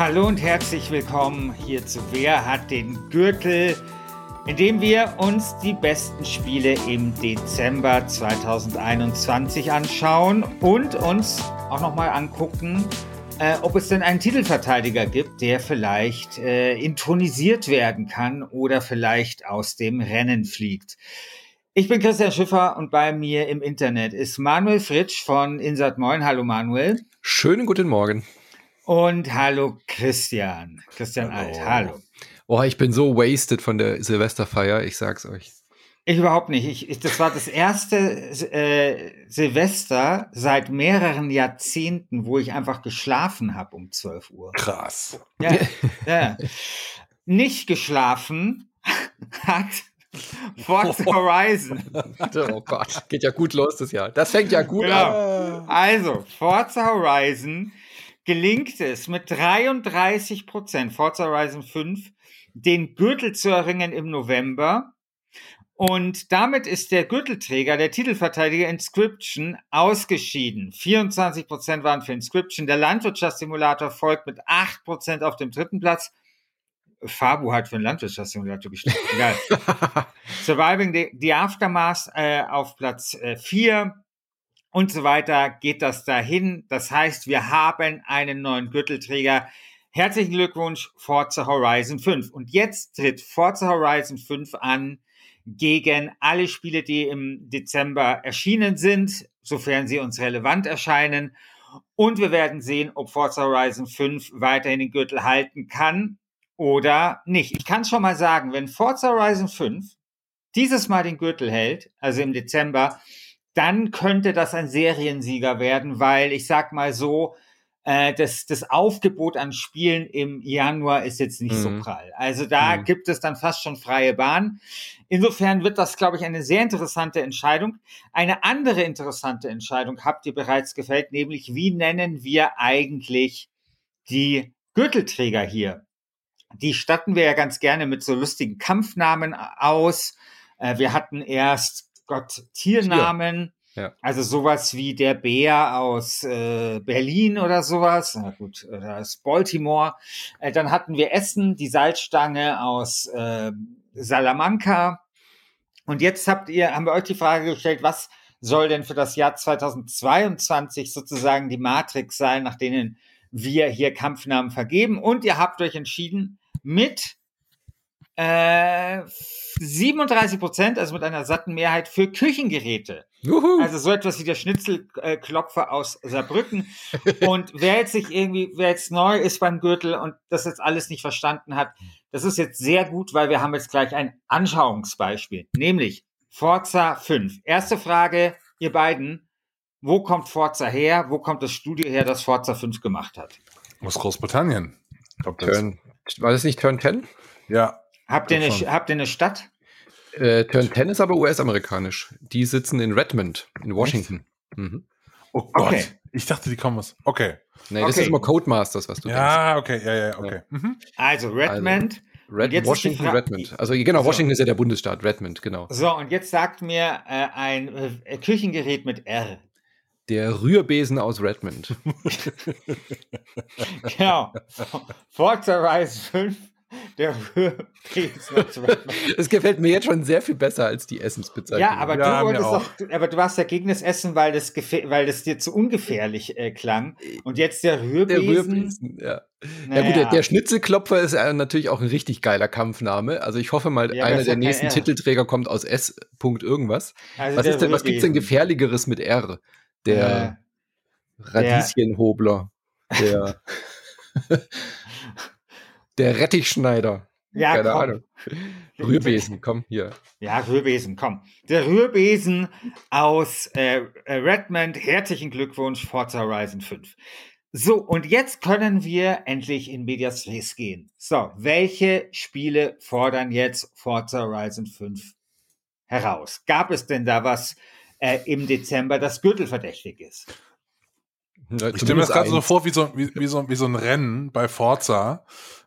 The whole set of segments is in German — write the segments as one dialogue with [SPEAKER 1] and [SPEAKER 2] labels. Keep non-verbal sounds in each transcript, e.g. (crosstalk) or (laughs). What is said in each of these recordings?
[SPEAKER 1] Hallo und herzlich willkommen hier zu Wer hat den Gürtel, in dem wir uns die besten Spiele im Dezember 2021 anschauen und uns auch nochmal angucken, äh, ob es denn einen Titelverteidiger gibt, der vielleicht äh, intronisiert werden kann oder vielleicht aus dem Rennen fliegt. Ich bin Christian Schiffer und bei mir im Internet ist Manuel Fritsch von Insert Moin. Hallo Manuel.
[SPEAKER 2] Schönen guten Morgen.
[SPEAKER 1] Und hallo Christian. Christian hallo. Alt, hallo.
[SPEAKER 2] Oh, ich bin so wasted von der Silvesterfeier, ich sag's euch.
[SPEAKER 1] Ich überhaupt nicht. Ich, ich, das war das erste äh, Silvester seit mehreren Jahrzehnten, wo ich einfach geschlafen habe um 12 Uhr.
[SPEAKER 2] Krass.
[SPEAKER 1] Ja, ja. Nicht geschlafen (laughs) hat Forza (laughs) Horizon.
[SPEAKER 2] oh Gott, geht ja gut los das Jahr. Das fängt ja gut genau.
[SPEAKER 1] an. Also, Forza Horizon gelingt es mit 33 Prozent, Forza Horizon 5, den Gürtel zu erringen im November. Und damit ist der Gürtelträger, der Titelverteidiger Inscription, ausgeschieden. 24 Prozent waren für Inscription. Der Landwirtschaftssimulator folgt mit 8 Prozent auf dem dritten Platz. Fabu hat für einen Landwirtschaftssimulator gestimmt. Egal. (laughs) Surviving the, the Aftermath äh, auf Platz 4 äh, und so weiter geht das dahin. Das heißt, wir haben einen neuen Gürtelträger. Herzlichen Glückwunsch, Forza Horizon 5. Und jetzt tritt Forza Horizon 5 an gegen alle Spiele, die im Dezember erschienen sind, sofern sie uns relevant erscheinen. Und wir werden sehen, ob Forza Horizon 5 weiterhin den Gürtel halten kann oder nicht. Ich kann schon mal sagen, wenn Forza Horizon 5 dieses Mal den Gürtel hält, also im Dezember, dann könnte das ein Seriensieger werden, weil ich sag mal so, äh, das, das Aufgebot an Spielen im Januar ist jetzt nicht mhm. so prall. Also da mhm. gibt es dann fast schon freie Bahn. Insofern wird das, glaube ich, eine sehr interessante Entscheidung. Eine andere interessante Entscheidung habt ihr bereits gefällt, nämlich wie nennen wir eigentlich die Gürtelträger hier? die statten wir ja ganz gerne mit so lustigen Kampfnamen aus. Äh, wir hatten erst Gott Tiernamen. Ja. Also sowas wie der Bär aus äh, Berlin oder sowas. Na gut, oder aus Baltimore. Äh, dann hatten wir Essen, die Salzstange aus äh, Salamanca. Und jetzt habt ihr, haben wir euch die Frage gestellt, was soll denn für das Jahr 2022 sozusagen die Matrix sein, nach denen wir hier Kampfnamen vergeben? Und ihr habt euch entschieden, mit äh, 37 Prozent, also mit einer satten Mehrheit für Küchengeräte. Juhu. Also so etwas wie der Schnitzelklopfer aus Saarbrücken. und wer jetzt sich irgendwie, wer jetzt neu ist beim Gürtel und das jetzt alles nicht verstanden hat, das ist jetzt sehr gut, weil wir haben jetzt gleich ein Anschauungsbeispiel, nämlich Forza 5. Erste Frage, ihr beiden, wo kommt Forza her? Wo kommt das Studio her, das Forza 5 gemacht hat?
[SPEAKER 3] Aus Großbritannien.
[SPEAKER 2] Turn, war das nicht Turn 10?
[SPEAKER 3] Ja.
[SPEAKER 1] Habt ihr, eine, habt ihr eine Stadt?
[SPEAKER 2] Äh, Turn 10 ist aber US-amerikanisch. Die sitzen in Redmond, in Washington. Mhm.
[SPEAKER 3] Oh Gott. Okay. Ich dachte, die kommen aus. Okay.
[SPEAKER 2] Nee, das okay. ist immer Codemasters, was du
[SPEAKER 3] ja, denkst. Okay, ja, ja, okay. Ja.
[SPEAKER 1] Mhm. Also Redmond.
[SPEAKER 2] Also, Red, Washington, Redmond. Also genau, so. Washington ist ja der Bundesstaat, Redmond, genau.
[SPEAKER 1] So, und jetzt sagt mir äh, ein äh, Küchengerät mit R.
[SPEAKER 2] Der Rührbesen aus Redmond. (laughs)
[SPEAKER 1] genau. (laughs) Forza Rise 5 der.
[SPEAKER 2] Es gefällt mir jetzt schon sehr viel besser als die Essensbezeichnung.
[SPEAKER 1] Ja, aber, ja, du wolltest auch. Aber du warst ja gegen das Essen, weil das, weil das dir zu ungefährlich äh, klang. Und jetzt der Rührbesen. Der Rührbesen,
[SPEAKER 2] ja. Naja. Ja gut, der, der, Schnitzelklopfer ist äh, natürlich auch ein richtig geiler Kampfname. Also ich hoffe mal, ja, einer der nächsten Titelträger kommt aus S. irgendwas. Also was, ist denn, was gibt's denn gefährlicheres mit R? der äh, Radieschenhobler, der, (laughs) (laughs) der Rettichschneider.
[SPEAKER 1] Ja, Keine komm.
[SPEAKER 2] Ahnung. Rührbesen, komm hier.
[SPEAKER 1] Ja, Rührbesen, komm. Der Rührbesen aus äh, äh Redmond. Herzlichen Glückwunsch, Forza Horizon 5. So, und jetzt können wir endlich in Medias Res gehen. So, welche Spiele fordern jetzt Forza Horizon 5 heraus? Gab es denn da was, äh, im Dezember das Gürtel verdächtig ist.
[SPEAKER 3] Ich stelle mir das gerade so vor wie so, wie, wie, so, wie so ein Rennen bei Forza.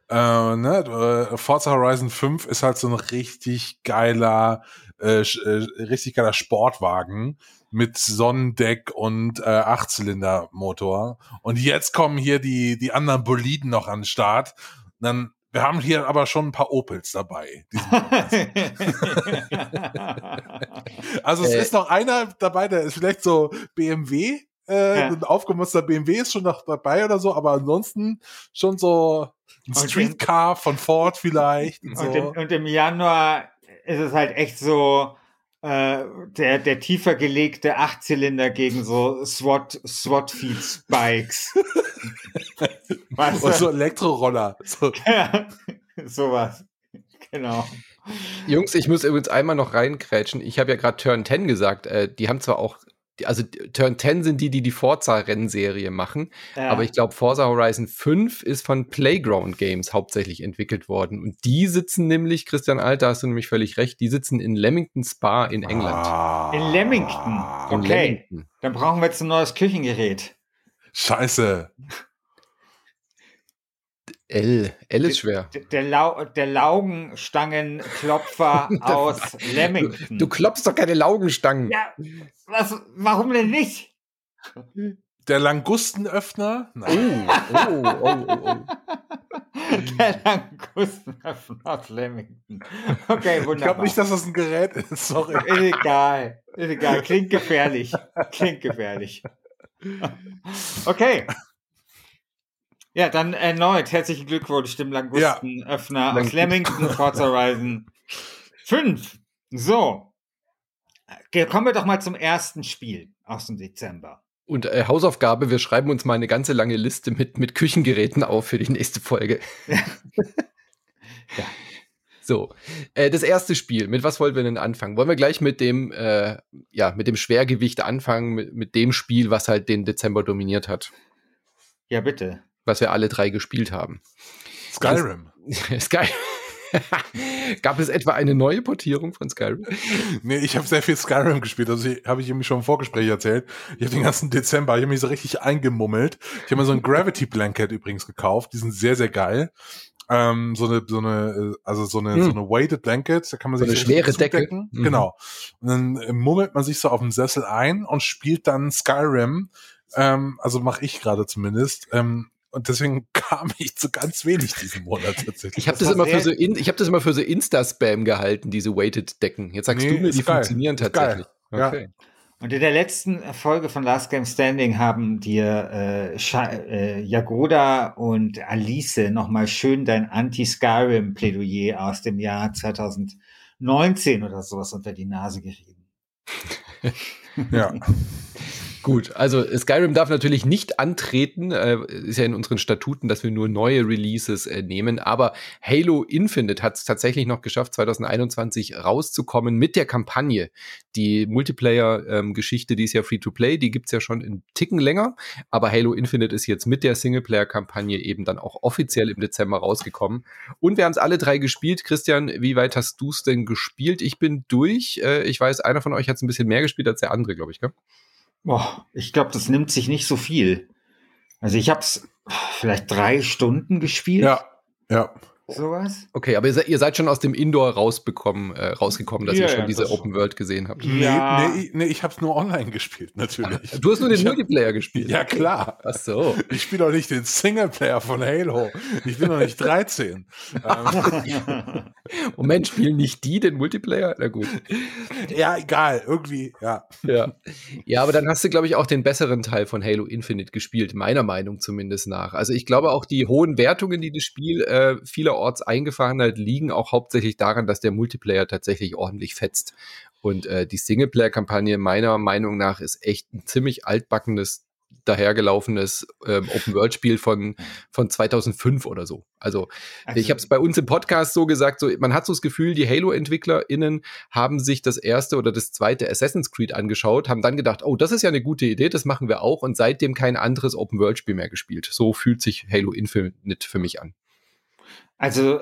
[SPEAKER 3] Äh, ne? Äh, Forza Horizon 5 ist halt so ein richtig geiler äh, äh, richtig geiler Sportwagen mit Sonnendeck und äh, Achtzylindermotor. Und jetzt kommen hier die, die anderen Boliden noch an den Start. dann, wir haben hier aber schon ein paar Opels dabei. (laughs) also es äh. ist noch einer dabei, der ist vielleicht so BMW, äh, ja. ein aufgemusterter BMW ist schon noch dabei oder so, aber ansonsten schon so ein Streetcar von Ford vielleicht.
[SPEAKER 1] Und, so. und, im, und im Januar ist es halt echt so, äh, der, der tiefer gelegte Achtzylinder gegen so SWAT, SWAT Feed Spikes. (laughs)
[SPEAKER 3] Und so Elektroroller. So. (laughs)
[SPEAKER 1] Ja, sowas. Genau.
[SPEAKER 2] Jungs, ich muss übrigens einmal noch reinkrätschen. Ich habe ja gerade Turn 10 gesagt. Äh, die haben zwar auch also Turn 10 sind die, die die Forza-Rennserie machen. Ja. Aber ich glaube, Forza Horizon 5 ist von Playground Games hauptsächlich entwickelt worden. Und die sitzen nämlich, Christian Alter, hast du nämlich völlig recht, die sitzen in Leamington Spa in England.
[SPEAKER 1] Ah. In Leamington? Okay. In Leamington. Dann brauchen wir jetzt ein neues Küchengerät.
[SPEAKER 3] Scheiße.
[SPEAKER 2] L. L ist schwer.
[SPEAKER 1] Der, der, Lau der Laugenstangenklopfer (laughs) aus Leamington.
[SPEAKER 2] Du, du klopfst doch keine Laugenstangen.
[SPEAKER 1] Ja, was, warum denn nicht?
[SPEAKER 3] Der Langustenöffner? Nein. Oh, oh, oh, oh, oh. (laughs)
[SPEAKER 1] Der Langustenöffner aus Leamington. Okay, wunderbar.
[SPEAKER 3] Ich glaube nicht, dass das ein Gerät ist. Sorry.
[SPEAKER 1] Ist egal. Ist egal. Klingt gefährlich. Klingt gefährlich. Okay. Ja, dann erneut herzlichen Glückwunsch dem Langustenöffner ja. aus Leamington, Forza Horizon (laughs) 5. So, kommen wir doch mal zum ersten Spiel aus dem Dezember.
[SPEAKER 2] Und äh, Hausaufgabe, wir schreiben uns mal eine ganze lange Liste mit, mit Küchengeräten auf für die nächste Folge. (laughs) ja. So, äh, das erste Spiel, mit was wollen wir denn anfangen? Wollen wir gleich mit dem, äh, ja, mit dem Schwergewicht anfangen, mit, mit dem Spiel, was halt den Dezember dominiert hat?
[SPEAKER 1] Ja, bitte
[SPEAKER 2] was wir alle drei gespielt haben.
[SPEAKER 3] Skyrim. (laughs)
[SPEAKER 2] Sky (laughs) Gab es etwa eine neue Portierung von Skyrim?
[SPEAKER 3] Nee, ich habe sehr viel Skyrim gespielt. Also habe ich irgendwie schon im Vorgespräch erzählt. Ich habe den ganzen Dezember, ich habe mich so richtig eingemummelt. Ich habe mir so ein Gravity Blanket übrigens gekauft. Die sind sehr, sehr geil. Ähm, so eine, so eine, also so eine, hm. so eine weighted Blanket, da kann man sich
[SPEAKER 2] so eine schwere Decke. Mhm.
[SPEAKER 3] Genau. Und dann äh, mummelt man sich so auf dem Sessel ein und spielt dann Skyrim. Ähm, also mache ich gerade zumindest. Ähm, und deswegen (laughs) kam ich zu ganz wenig diesen Monat tatsächlich.
[SPEAKER 2] Ich habe das, das immer für so in, ich habe das immer für so Insta-Spam gehalten, diese Weighted Decken. Jetzt sagst nee, du mir, die geil. funktionieren tatsächlich.
[SPEAKER 3] Okay. Ja.
[SPEAKER 1] Und in der letzten Folge von Last Game Standing haben dir äh, äh, Jagoda und Alice nochmal schön dein Anti-Skyrim-Plädoyer aus dem Jahr 2019 oder sowas unter die Nase gerieben.
[SPEAKER 3] ja. (laughs)
[SPEAKER 2] Gut, also Skyrim darf natürlich nicht antreten, äh, ist ja in unseren Statuten, dass wir nur neue Releases äh, nehmen, aber Halo Infinite hat es tatsächlich noch geschafft, 2021 rauszukommen mit der Kampagne. Die Multiplayer-Geschichte, ähm, die ist ja Free-to-Play, die gibt's ja schon in Ticken länger, aber Halo Infinite ist jetzt mit der Singleplayer-Kampagne eben dann auch offiziell im Dezember rausgekommen. Und wir haben es alle drei gespielt. Christian, wie weit hast du es denn gespielt? Ich bin durch. Äh, ich weiß, einer von euch hat es ein bisschen mehr gespielt als der andere, glaube ich, gell?
[SPEAKER 1] Boah, ich glaube, das nimmt sich nicht so viel. Also ich habe es vielleicht drei Stunden gespielt.
[SPEAKER 3] Ja, ja
[SPEAKER 1] sowas.
[SPEAKER 2] Okay, aber ihr, seid, ihr seid schon aus dem Indoor rausbekommen, äh, rausgekommen, dass ja, ihr schon ja, diese Open World gesehen habt.
[SPEAKER 3] Ja. Nee, nee, nee ich habe es nur online gespielt, natürlich.
[SPEAKER 2] Ach, du hast nur den ich Multiplayer hab, gespielt?
[SPEAKER 3] Ja, klar.
[SPEAKER 2] Ach so.
[SPEAKER 3] Ich spiele doch nicht den Singleplayer von Halo. Ich bin doch nicht 13. (laughs)
[SPEAKER 2] Moment, spielen nicht die den Multiplayer? Na gut.
[SPEAKER 3] Ja, egal, irgendwie, ja.
[SPEAKER 2] Ja, ja aber dann hast du, glaube ich, auch den besseren Teil von Halo Infinite gespielt, meiner Meinung zumindest nach. Also ich glaube auch die hohen Wertungen, die das Spiel äh, vieler vielerorts eingefahren hat, liegen auch hauptsächlich daran, dass der Multiplayer tatsächlich ordentlich fetzt. Und äh, die Singleplayer-Kampagne meiner Meinung nach ist echt ein ziemlich altbackenes dahergelaufenes ähm, Open-World-Spiel von, von 2005 oder so. Also, also ich habe es bei uns im Podcast so gesagt, so, man hat so das Gefühl, die Halo-EntwicklerInnen haben sich das erste oder das zweite Assassin's Creed angeschaut, haben dann gedacht, oh, das ist ja eine gute Idee, das machen wir auch und seitdem kein anderes Open-World-Spiel mehr gespielt. So fühlt sich Halo Infinite für mich an.
[SPEAKER 1] Also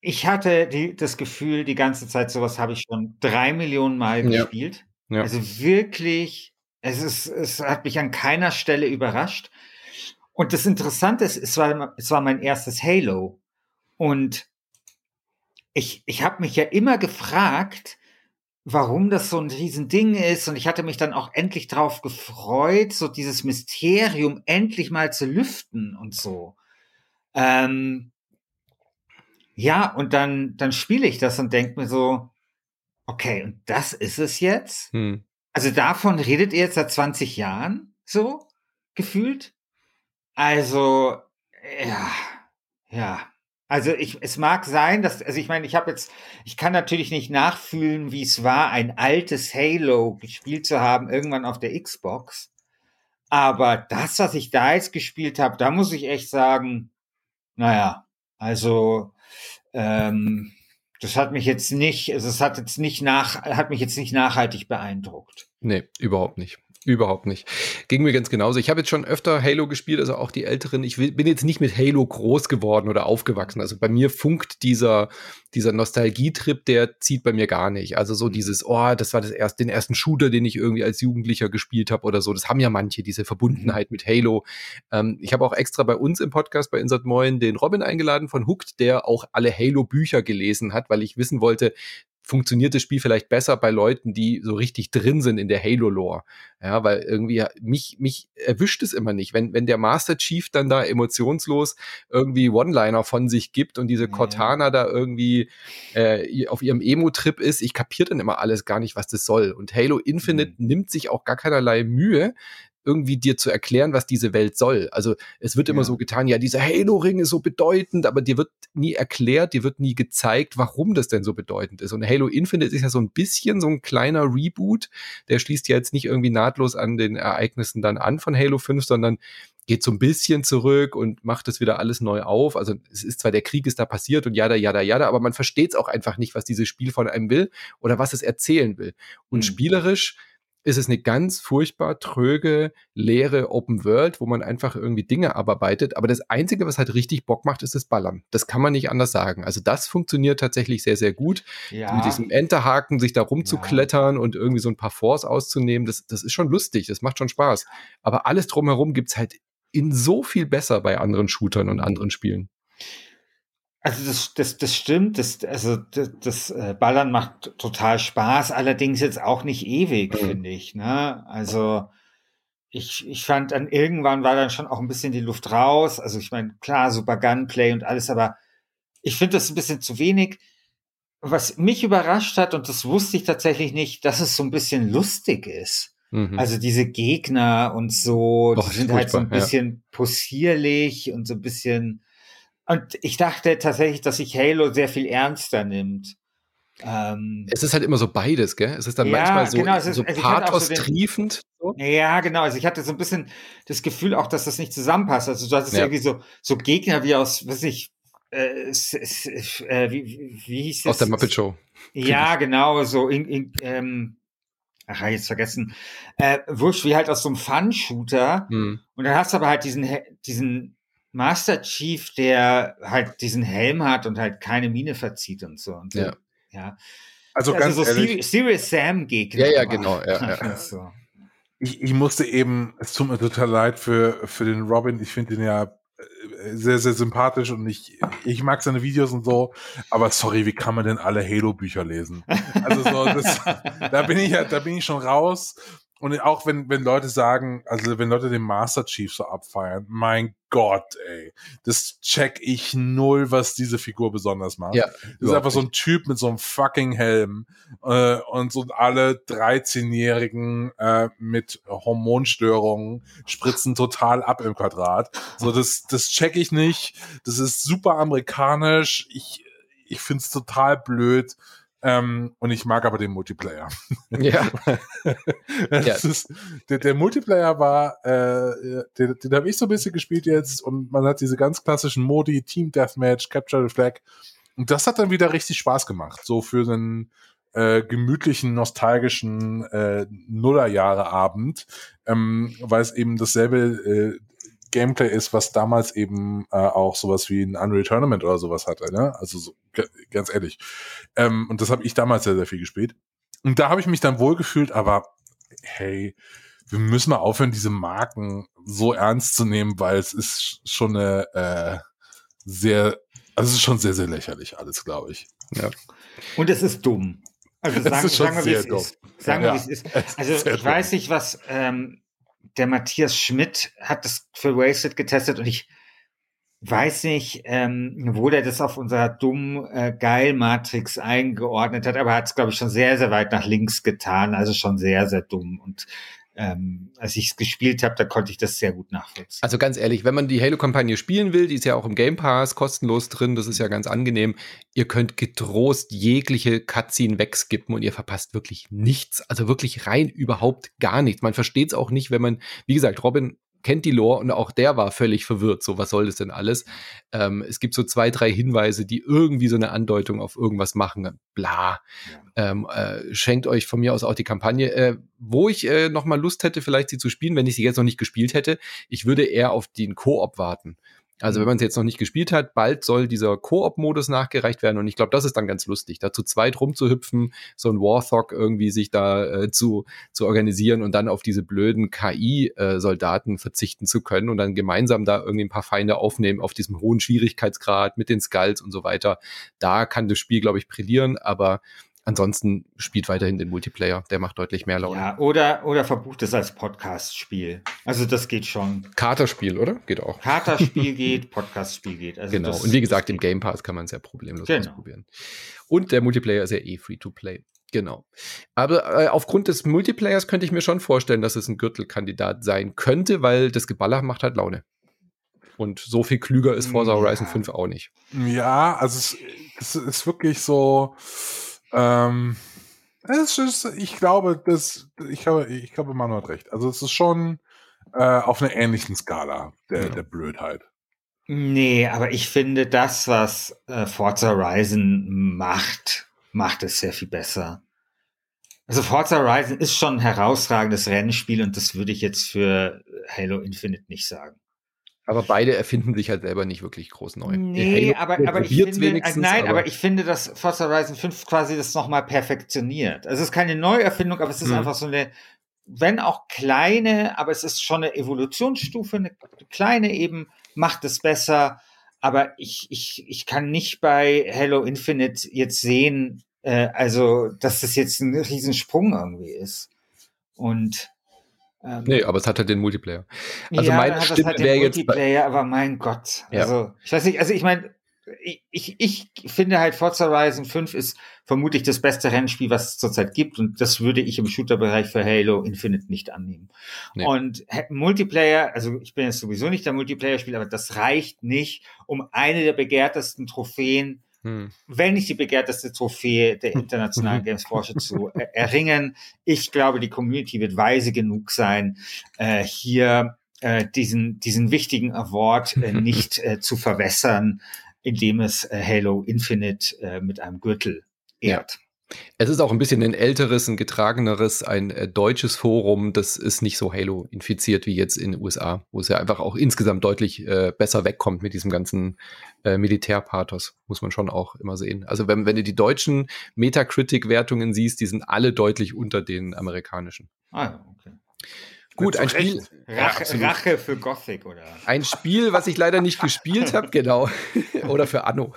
[SPEAKER 1] ich hatte die, das Gefühl, die ganze Zeit, sowas habe ich schon drei Millionen Mal ja. gespielt. Ja. Also wirklich, es, ist, es hat mich an keiner Stelle überrascht. Und das Interessante ist, es war, es war mein erstes Halo. Und ich, ich habe mich ja immer gefragt, warum das so ein Riesending ist. Und ich hatte mich dann auch endlich drauf gefreut, so dieses Mysterium endlich mal zu lüften und so. Ähm, ja, und dann, dann spiele ich das und denke mir so, okay, und das ist es jetzt? Hm. Also davon redet ihr jetzt seit 20 Jahren so gefühlt? Also, ja, ja. Also ich, es mag sein, dass, also ich meine, ich habe jetzt, ich kann natürlich nicht nachfühlen, wie es war, ein altes Halo gespielt zu haben, irgendwann auf der Xbox. Aber das, was ich da jetzt gespielt habe, da muss ich echt sagen, naja, also ähm, das hat mich jetzt nicht, also es hat jetzt nicht nach, hat mich jetzt nicht nachhaltig beeindruckt.
[SPEAKER 2] Nee, überhaupt nicht. Überhaupt nicht. Ging mir ganz genauso. Ich habe jetzt schon öfter Halo gespielt, also auch die Älteren. Ich bin jetzt nicht mit Halo groß geworden oder aufgewachsen. Also bei mir funkt dieser, dieser Nostalgietrip, der zieht bei mir gar nicht. Also so dieses, oh, das war das erste, den ersten Shooter, den ich irgendwie als Jugendlicher gespielt habe oder so. Das haben ja manche, diese Verbundenheit mit Halo. Ähm, ich habe auch extra bei uns im Podcast bei Insert Moin den Robin eingeladen von Hooked, der auch alle Halo-Bücher gelesen hat, weil ich wissen wollte, funktioniert das Spiel vielleicht besser bei Leuten, die so richtig drin sind in der Halo-Lore. Ja, weil irgendwie mich, mich erwischt es immer nicht. Wenn, wenn der Master Chief dann da emotionslos irgendwie One-Liner von sich gibt und diese Cortana da irgendwie äh, auf ihrem Emo-Trip ist, ich kapiere dann immer alles gar nicht, was das soll. Und Halo Infinite mhm. nimmt sich auch gar keinerlei Mühe, irgendwie dir zu erklären, was diese Welt soll. Also es wird immer so getan, ja, dieser Halo-Ring ist so bedeutend, aber dir wird nie erklärt, dir wird nie gezeigt, warum das denn so bedeutend ist. Und Halo Infinite ist ja so ein bisschen so ein kleiner Reboot, der schließt ja jetzt nicht irgendwie nahtlos an den Ereignissen dann an von Halo 5, sondern geht so ein bisschen zurück und macht das wieder alles neu auf. Also es ist zwar der Krieg ist da passiert und jada, jada, jada, aber man versteht es auch einfach nicht, was dieses Spiel von einem will oder was es erzählen will. Und mhm. spielerisch ist es eine ganz furchtbar tröge, leere Open World, wo man einfach irgendwie Dinge abarbeitet. Aber das Einzige, was halt richtig Bock macht, ist das Ballern. Das kann man nicht anders sagen. Also das funktioniert tatsächlich sehr, sehr gut. Ja. Mit diesem Enterhaken, sich da rumzuklettern ja. und irgendwie so ein paar Force auszunehmen, das, das ist schon lustig, das macht schon Spaß. Aber alles drumherum gibt's halt in so viel besser bei anderen Shootern und anderen Spielen.
[SPEAKER 1] Also das, das, das stimmt, das, also das, das äh, Ballern macht total Spaß, allerdings jetzt auch nicht ewig, mhm. finde ich. Ne? Also ich, ich fand dann irgendwann war dann schon auch ein bisschen die Luft raus. Also ich meine, klar, super Gunplay und alles, aber ich finde das ein bisschen zu wenig. Was mich überrascht hat, und das wusste ich tatsächlich nicht, dass es so ein bisschen lustig ist. Mhm. Also diese Gegner und so, die sind halt so ein bisschen ja. possierlich und so ein bisschen und ich dachte tatsächlich, dass sich Halo sehr viel ernster nimmt.
[SPEAKER 2] Ähm, es ist halt immer so beides, gell? Es ist dann ja, manchmal so, genau, ist, so also pathos-triefend.
[SPEAKER 1] So. Ja, genau. Also ich hatte so ein bisschen das Gefühl auch, dass das nicht zusammenpasst. Also du hattest ja. irgendwie so, so Gegner wie aus, weiß ich, äh, äh, wie, wie hieß das?
[SPEAKER 2] Aus der Muppet Show.
[SPEAKER 1] Ja, genau, so in, in ähm, ach, hab ich jetzt vergessen, äh, wurscht, wie halt aus so einem Fun-Shooter. Hm. Und dann hast du aber halt diesen, diesen Master Chief, der halt diesen Helm hat und halt keine Mine verzieht und so. Und so. Ja. ja.
[SPEAKER 3] Also, also ganz so
[SPEAKER 1] ehrlich, Serious Sam Gegner.
[SPEAKER 2] Ja, ja, genau. Ja, ja. (laughs)
[SPEAKER 3] so. ich, ich musste eben, es tut mir total leid für, für den Robin. Ich finde ihn ja äh, sehr, sehr sympathisch und ich, ich mag seine Videos und so. Aber sorry, wie kann man denn alle Halo-Bücher lesen? Also so, das, (laughs) da bin ich ja, da bin ich schon raus. Und auch wenn, wenn Leute sagen, also wenn Leute den Master Chief so abfeiern, mein Gott, ey, das check ich null, was diese Figur besonders macht. Ja, das ist einfach so ein Typ mit so einem fucking Helm äh, und so alle 13-Jährigen äh, mit Hormonstörungen spritzen total ab im Quadrat. So, das, das check ich nicht. Das ist super amerikanisch. Ich, ich find's total blöd. Ähm, und ich mag aber den Multiplayer. Ja. (laughs) ja. Ist, der, der, Multiplayer war, äh, den, den habe ich so ein bisschen gespielt jetzt und man hat diese ganz klassischen Modi, Team Deathmatch, Capture the Flag. Und das hat dann wieder richtig Spaß gemacht. So für einen äh, gemütlichen, nostalgischen äh, Nullerjahre-Abend, ähm, weil es eben dasselbe äh, Gameplay ist, was damals eben äh, auch sowas wie ein Unreal Tournament oder sowas hatte. Ne? Also so, ganz ehrlich. Ähm, und das habe ich damals sehr, sehr viel gespielt. Und da habe ich mich dann wohl gefühlt, aber hey, wir müssen mal aufhören, diese Marken so ernst zu nehmen, weil es ist schon eine äh, sehr, also es ist schon sehr, sehr lächerlich alles, glaube ich.
[SPEAKER 1] Ja. Und es ist dumm. Also (laughs) sagen, sagen wir, wie es ist. Sagen wir, wie (laughs) es ist. Also ich weiß nicht, was ähm, der Matthias Schmidt hat das für Wasted getestet und ich weiß nicht, ähm, wo der das auf unserer dummen äh, Geil-Matrix eingeordnet hat, aber er hat es, glaube ich, schon sehr, sehr weit nach links getan, also schon sehr, sehr dumm. Und ähm, als ich es gespielt habe, da konnte ich das sehr gut nachvollziehen.
[SPEAKER 2] Also ganz ehrlich, wenn man die Halo-Kampagne spielen will, die ist ja auch im Game Pass kostenlos drin, das ist ja ganz angenehm. Ihr könnt getrost jegliche Cutscene wegskippen und ihr verpasst wirklich nichts. Also wirklich rein überhaupt gar nichts. Man versteht es auch nicht, wenn man, wie gesagt, Robin kennt die Lore und auch der war völlig verwirrt. So, was soll das denn alles? Ähm, es gibt so zwei, drei Hinweise, die irgendwie so eine Andeutung auf irgendwas machen. Bla. Ja. Ähm, äh, schenkt euch von mir aus auch die Kampagne. Äh, wo ich äh, noch mal Lust hätte, vielleicht sie zu spielen, wenn ich sie jetzt noch nicht gespielt hätte, ich würde eher auf den Koop warten. Also wenn mhm. man es jetzt noch nicht gespielt hat, bald soll dieser Koop-Modus nachgereicht werden und ich glaube, das ist dann ganz lustig, da zu zweit rumzuhüpfen, so ein Warthog irgendwie sich da äh, zu, zu organisieren und dann auf diese blöden KI-Soldaten verzichten zu können und dann gemeinsam da irgendwie ein paar Feinde aufnehmen auf diesem hohen Schwierigkeitsgrad mit den Skulls und so weiter. Da kann das Spiel, glaube ich, brillieren, aber Ansonsten spielt weiterhin den Multiplayer, der macht deutlich mehr Laune. Ja,
[SPEAKER 1] oder, oder verbucht es als Podcast-Spiel. Also das geht schon.
[SPEAKER 2] Katerspiel, oder? Geht auch.
[SPEAKER 1] Katerspiel (laughs) geht, Podcast-Spiel geht.
[SPEAKER 2] Also genau. Und wie gesagt, im Game Pass kann man es ja problemlos genau. ausprobieren. Und der Multiplayer ist ja eh free to play. Genau. Aber äh, aufgrund des Multiplayers könnte ich mir schon vorstellen, dass es ein Gürtelkandidat sein könnte, weil das Geballer macht halt Laune. Und so viel klüger ist Forza ja. Horizon 5 auch nicht.
[SPEAKER 3] Ja, also es, es ist wirklich so ähm, es ist, ich glaube, das, ich glaube, ich glaube, man hat recht. Also es ist schon äh, auf einer ähnlichen Skala der, ja. der Blödheit.
[SPEAKER 1] Nee, aber ich finde, das, was äh, Forza Horizon macht, macht es sehr viel besser. Also Forza Horizon ist schon ein herausragendes Rennspiel und das würde ich jetzt für Halo Infinite nicht sagen.
[SPEAKER 2] Aber beide erfinden sich halt selber nicht wirklich groß neu.
[SPEAKER 1] Nee, aber, aber ich finde, nein, aber, aber, ich finde, dass Forza Horizon 5 quasi das nochmal perfektioniert. Also es ist keine Neuerfindung, aber es ist mhm. einfach so eine, wenn auch kleine, aber es ist schon eine Evolutionsstufe, eine kleine eben, macht es besser. Aber ich, ich, ich kann nicht bei Halo Infinite jetzt sehen, äh, also, dass das jetzt ein Riesensprung irgendwie ist. Und
[SPEAKER 2] ähm, nee, aber es hat halt den Multiplayer.
[SPEAKER 1] Also ja, meine Stimme halt wäre jetzt. Multiplayer, aber mein Gott. Ja. Also, ich weiß nicht, also ich meine, ich, ich, ich finde halt Forza Horizon 5 ist vermutlich das beste Rennspiel, was es zurzeit gibt und das würde ich im Shooter-Bereich für Halo Infinite nicht annehmen. Nee. Und Multiplayer, also ich bin jetzt sowieso nicht der Multiplayer-Spieler, aber das reicht nicht, um eine der begehrtesten Trophäen hm. wenn nicht die begehrteste Trophäe der internationalen (laughs) Games Porsche zu äh, erringen. Ich glaube, die Community wird weise genug sein, äh, hier äh, diesen, diesen wichtigen Award äh, (laughs) nicht äh, zu verwässern, indem es äh, Halo Infinite mit einem Gürtel ehrt. Ja.
[SPEAKER 2] Es ist auch ein bisschen ein älteres, ein getrageneres, ein äh, deutsches Forum. Das ist nicht so Halo infiziert wie jetzt in den USA, wo es ja einfach auch insgesamt deutlich äh, besser wegkommt mit diesem ganzen äh, Militärpathos, muss man schon auch immer sehen. Also wenn, wenn du die deutschen Metacritic-Wertungen siehst, die sind alle deutlich unter den amerikanischen. Ah, okay. Gut, ein Spiel.
[SPEAKER 1] Rache, ja, Rache, für Gothic, oder?
[SPEAKER 2] Ein Spiel, was ich leider nicht gespielt habe, genau. (laughs) oder für Anno.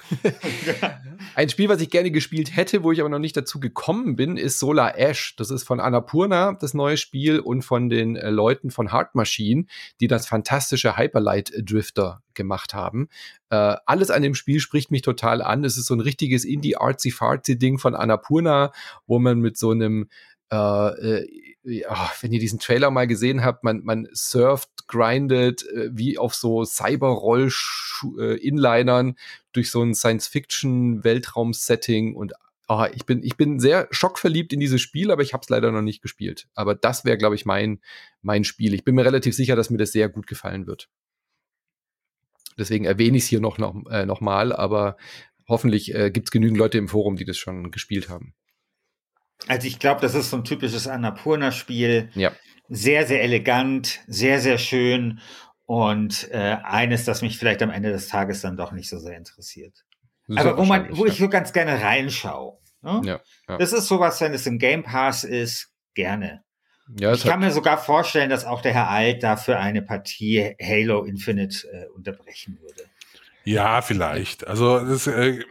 [SPEAKER 2] (laughs) ein Spiel, was ich gerne gespielt hätte, wo ich aber noch nicht dazu gekommen bin, ist Solar Ash. Das ist von Annapurna, das neue Spiel, und von den äh, Leuten von Hard Machine, die das fantastische Hyperlight Drifter gemacht haben. Äh, alles an dem Spiel spricht mich total an. Es ist so ein richtiges Indie-Artsy-Fartsy-Ding von Annapurna, wo man mit so einem äh, äh ja, wenn ihr diesen Trailer mal gesehen habt, man, man surft, grindet, äh, wie auf so Cyber-Roll-Inlinern äh, durch so ein Science-Fiction-Weltraum-Setting und oh, ich bin, ich bin sehr schockverliebt in dieses Spiel, aber ich habe es leider noch nicht gespielt. Aber das wäre, glaube ich, mein, mein Spiel. Ich bin mir relativ sicher, dass mir das sehr gut gefallen wird. Deswegen erwähne ich es hier noch, noch, äh, noch mal, aber hoffentlich äh, gibt es genügend Leute im Forum, die das schon gespielt haben.
[SPEAKER 1] Also ich glaube, das ist so ein typisches Annapurna-Spiel.
[SPEAKER 2] Ja.
[SPEAKER 1] Sehr, sehr elegant, sehr, sehr schön und äh, eines, das mich vielleicht am Ende des Tages dann doch nicht so sehr interessiert. Aber wo man, wo ich so ganz gerne reinschaue. Ne? Ja, ja. Das ist sowas, wenn es im Game Pass ist, gerne. Ja, ich kann mir sogar vorstellen, dass auch der Herr Alt dafür eine Partie Halo Infinite äh, unterbrechen würde.
[SPEAKER 3] Ja, vielleicht. Also das, äh,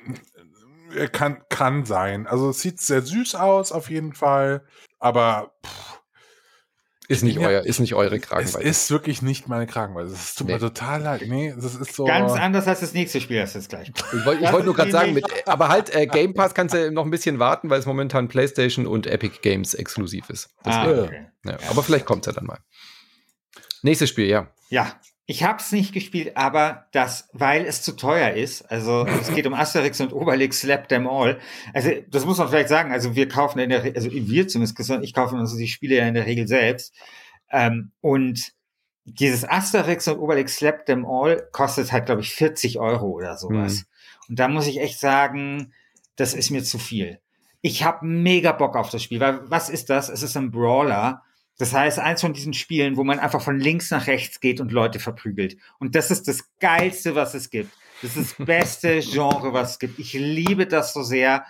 [SPEAKER 3] kann, kann sein. Also es sieht sehr süß aus, auf jeden Fall. Aber pff,
[SPEAKER 2] ist nicht, euer, ist nicht eure Kragenweite.
[SPEAKER 3] Es ist wirklich nicht meine Kragenweite. Es tut nee. mir total leid. Nee, das ist so.
[SPEAKER 1] Ganz anders als das nächste Spiel, das ist gleich.
[SPEAKER 2] Ich wollte wollt nur gerade sagen, mit, aber halt, äh, Game Pass kannst du noch ein bisschen warten, weil es momentan PlayStation und Epic Games exklusiv ist. Ah, okay. ja, aber vielleicht kommt es ja dann mal. Nächstes Spiel, ja.
[SPEAKER 1] Ja, ich habe es nicht gespielt, aber das, weil es zu teuer ist. Also es geht um Asterix und Obelix Slap Them All. Also das muss man vielleicht sagen. Also wir kaufen in der, also wir zumindest, ich kaufe uns die Spiele ja in der Regel selbst. Ähm, und dieses Asterix und Obelix Slap Them All kostet halt, glaube ich, 40 Euro oder sowas. Mhm. Und da muss ich echt sagen, das ist mir zu viel. Ich habe mega Bock auf das Spiel, weil was ist das? Es ist ein Brawler das heißt, eins von diesen Spielen, wo man einfach von links nach rechts geht und Leute verprügelt. Und das ist das Geilste, was es gibt. Das ist das (laughs) beste Genre, was es gibt. Ich liebe das so sehr.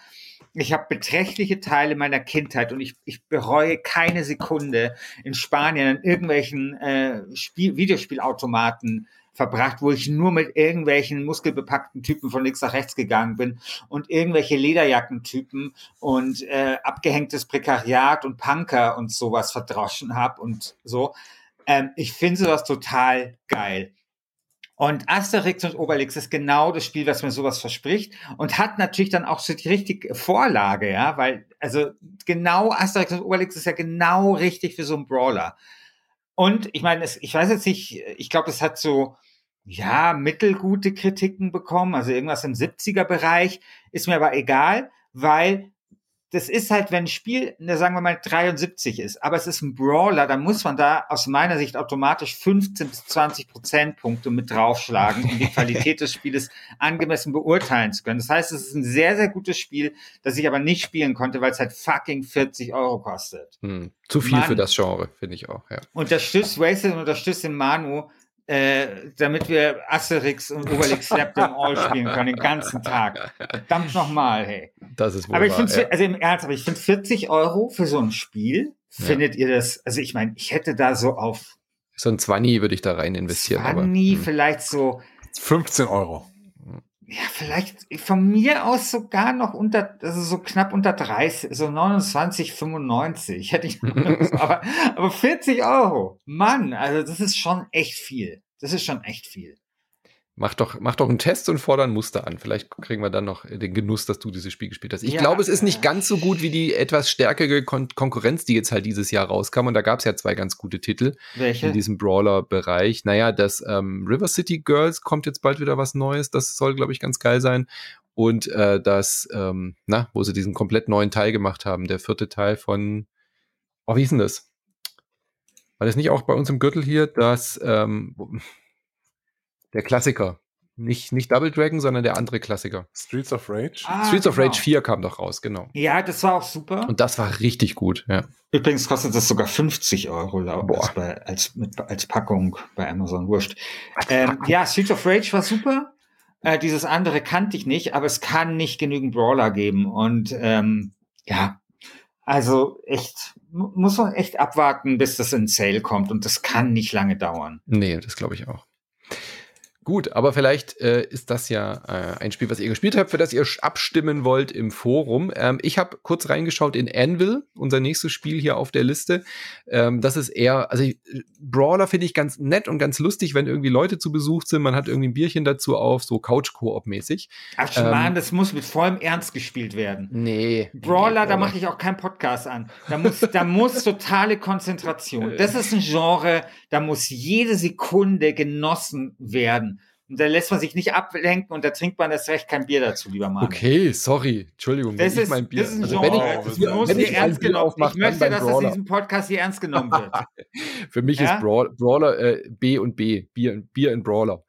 [SPEAKER 1] Ich habe beträchtliche Teile meiner Kindheit und ich, ich bereue keine Sekunde in Spanien an irgendwelchen äh, Spiel Videospielautomaten verbracht, wo ich nur mit irgendwelchen muskelbepackten Typen von links nach rechts gegangen bin und irgendwelche Lederjackentypen und äh, abgehängtes Prekariat und Punker und sowas verdroschen habe und so. Ähm, ich finde sowas total geil. Und Asterix und Obelix ist genau das Spiel, was mir sowas verspricht und hat natürlich dann auch so die richtige Vorlage, ja, weil, also genau Asterix und Obelix ist ja genau richtig für so einen Brawler. Und ich meine, ich weiß jetzt nicht, ich glaube, es hat so ja, mittelgute Kritiken bekommen, also irgendwas im 70er-Bereich, ist mir aber egal, weil das ist halt, wenn ein Spiel, ne, sagen wir mal 73 ist, aber es ist ein Brawler, dann muss man da aus meiner Sicht automatisch 15 bis 20 Prozentpunkte mit draufschlagen, um die Qualität des Spieles angemessen beurteilen zu können. Das heißt, es ist ein sehr, sehr gutes Spiel, das ich aber nicht spielen konnte, weil es halt fucking 40 Euro kostet. Hm,
[SPEAKER 2] zu viel Mann. für das Genre, finde ich auch, ja.
[SPEAKER 1] Unterstützt und unterstützt den Manu, äh, damit wir Asterix und Obelix Slap Them All spielen können, den ganzen Tag. Verdammt nochmal, hey.
[SPEAKER 2] Das ist wohl
[SPEAKER 1] Aber ich finde, ja. also im Ernst, aber ich finde 40 Euro für so ein Spiel, findet ja. ihr das, also ich meine, ich hätte da so auf
[SPEAKER 2] so ein 20 würde ich da rein investieren.
[SPEAKER 1] 20 aber, hm. vielleicht so
[SPEAKER 3] 15 Euro
[SPEAKER 1] ja, vielleicht von mir aus sogar noch unter, also so knapp unter 30, so 29, 95 hätte ich, (laughs) aber, aber 40 Euro, Mann, also das ist schon echt viel. Das ist schon echt viel.
[SPEAKER 2] Mach doch, mach doch einen Test und fordern Muster an. Vielleicht kriegen wir dann noch den Genuss, dass du dieses Spiel gespielt hast. Ich ja, glaube, es ist nicht ganz so gut wie die etwas stärkere Kon Konkurrenz, die jetzt halt dieses Jahr rauskam. Und da gab es ja zwei ganz gute Titel
[SPEAKER 1] Welche?
[SPEAKER 2] in diesem Brawler-Bereich. Naja, das ähm, River City Girls kommt jetzt bald wieder was Neues. Das soll, glaube ich, ganz geil sein. Und äh, das, ähm, na, wo sie diesen komplett neuen Teil gemacht haben, der vierte Teil von, oh, wie ist denn das? War das nicht auch bei uns im Gürtel hier, dass ähm, der Klassiker. Nicht, nicht Double Dragon, sondern der andere Klassiker.
[SPEAKER 3] Streets of Rage?
[SPEAKER 2] Ah, Streets genau. of Rage 4 kam doch raus, genau.
[SPEAKER 1] Ja, das war auch super.
[SPEAKER 2] Und das war richtig gut, ja.
[SPEAKER 1] Übrigens kostet das sogar 50 Euro als, bei, als, mit, als Packung bei Amazon, wurscht. Ähm, ja, Streets of Rage war super. Äh, dieses andere kannte ich nicht, aber es kann nicht genügend Brawler geben. Und ähm, ja, also echt, muss man echt abwarten, bis das in Sale kommt. Und das kann nicht lange dauern.
[SPEAKER 2] Nee, das glaube ich auch. Gut, aber vielleicht äh, ist das ja äh, ein Spiel, was ihr gespielt habt, für das ihr abstimmen wollt im Forum. Ähm, ich habe kurz reingeschaut in Anvil, unser nächstes Spiel hier auf der Liste. Ähm, das ist eher, also ich, Brawler finde ich ganz nett und ganz lustig, wenn irgendwie Leute zu Besuch sind. Man hat irgendwie ein Bierchen dazu auf, so Couch-Koop-mäßig.
[SPEAKER 1] Ach ähm, Mann, das muss mit vollem Ernst gespielt werden.
[SPEAKER 2] Nee.
[SPEAKER 1] Brawler, nee, da mache ich auch keinen Podcast an. Da muss, da muss totale Konzentration. Das ist ein Genre, da muss jede Sekunde genossen werden. Und da lässt man sich nicht ablenken und da trinkt man erst recht kein Bier dazu, lieber Mann.
[SPEAKER 2] Okay, sorry. Entschuldigung.
[SPEAKER 1] Das ist mein Bier. Das ist ein also. Wenn ich, das muss hier ernst genommen Ich möchte, dass das in diesem Podcast hier ernst genommen wird. (laughs)
[SPEAKER 2] Für mich ja? ist Brawler, Brawler äh, B und B. Bier, Bier in Brawler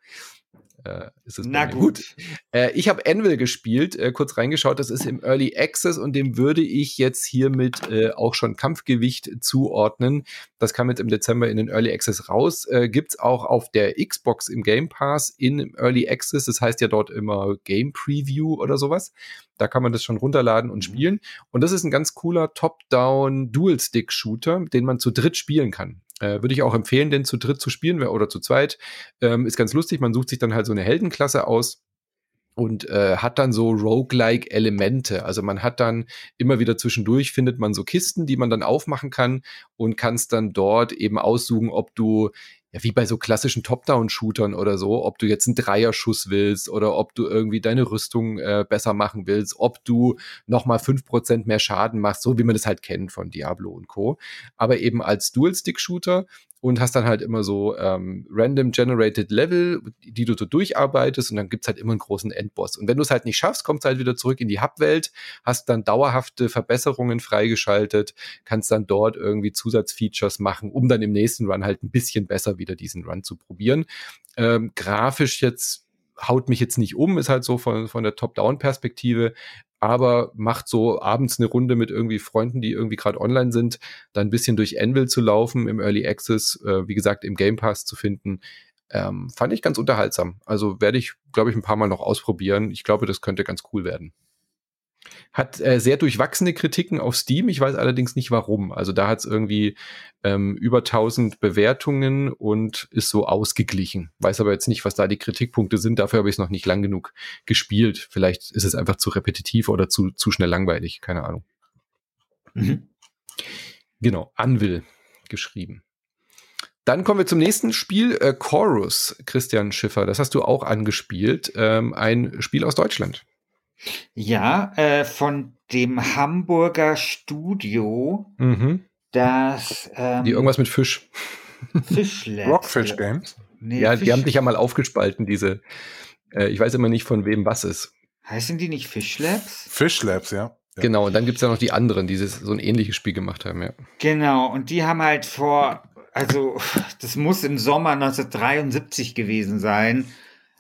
[SPEAKER 2] äh, ist es
[SPEAKER 1] Na gut.
[SPEAKER 2] Äh, ich habe Anvil gespielt, äh, kurz reingeschaut, das ist im Early Access und dem würde ich jetzt hiermit äh, auch schon Kampfgewicht zuordnen. Das kam jetzt im Dezember in den Early Access raus. Äh, Gibt es auch auf der Xbox im Game Pass in Early Access, das heißt ja dort immer Game Preview oder sowas. Da kann man das schon runterladen und mhm. spielen. Und das ist ein ganz cooler Top-Down Dual-Stick-Shooter, den man zu dritt spielen kann. Äh, Würde ich auch empfehlen, den zu dritt zu spielen oder zu zweit. Ähm, ist ganz lustig, man sucht sich dann halt so eine Heldenklasse aus und äh, hat dann so roguelike Elemente. Also man hat dann immer wieder zwischendurch findet man so Kisten, die man dann aufmachen kann und kannst dann dort eben aussuchen, ob du ja, wie bei so klassischen Top-Down-Shootern oder so, ob du jetzt einen Dreierschuss willst oder ob du irgendwie deine Rüstung äh, besser machen willst, ob du nochmal Prozent mehr Schaden machst, so wie man das halt kennt von Diablo und Co. Aber eben als Dual-Stick-Shooter und hast dann halt immer so ähm, random generated Level, die du so durcharbeitest und dann gibt's halt immer einen großen Endboss. Und wenn du es halt nicht schaffst, kommst du halt wieder zurück in die Hub-Welt, hast dann dauerhafte Verbesserungen freigeschaltet, kannst dann dort irgendwie Zusatzfeatures machen, um dann im nächsten Run halt ein bisschen besser wieder diesen Run zu probieren. Ähm, grafisch jetzt haut mich jetzt nicht um, ist halt so von, von der Top-Down-Perspektive, aber macht so abends eine Runde mit irgendwie Freunden, die irgendwie gerade online sind, dann ein bisschen durch Anvil zu laufen, im Early Access, äh, wie gesagt, im Game Pass zu finden. Ähm, fand ich ganz unterhaltsam. Also werde ich, glaube ich, ein paar Mal noch ausprobieren. Ich glaube, das könnte ganz cool werden. Hat äh, sehr durchwachsene Kritiken auf Steam. Ich weiß allerdings nicht warum. Also da hat es irgendwie ähm, über 1000 Bewertungen und ist so ausgeglichen. Weiß aber jetzt nicht, was da die Kritikpunkte sind. Dafür habe ich es noch nicht lang genug gespielt. Vielleicht ist es einfach zu repetitiv oder zu, zu schnell langweilig. Keine Ahnung. Mhm. Genau, Anvil geschrieben. Dann kommen wir zum nächsten Spiel, äh, Chorus, Christian Schiffer. Das hast du auch angespielt. Ähm, ein Spiel aus Deutschland.
[SPEAKER 1] Ja, äh, von dem Hamburger Studio, mhm. das.
[SPEAKER 2] Ähm, die irgendwas mit Fisch.
[SPEAKER 1] Fischlabs.
[SPEAKER 3] Rockfish Games.
[SPEAKER 2] Nee, ja, Fisch die haben sich ja mal aufgespalten, diese. Äh, ich weiß immer nicht, von wem was ist.
[SPEAKER 1] Heißen die nicht Fishlabs?
[SPEAKER 3] Fishlabs, ja.
[SPEAKER 2] ja. Genau, und dann gibt es ja noch die anderen, die so ein ähnliches Spiel gemacht haben, ja.
[SPEAKER 1] Genau, und die haben halt vor, also das muss im Sommer 1973 gewesen sein,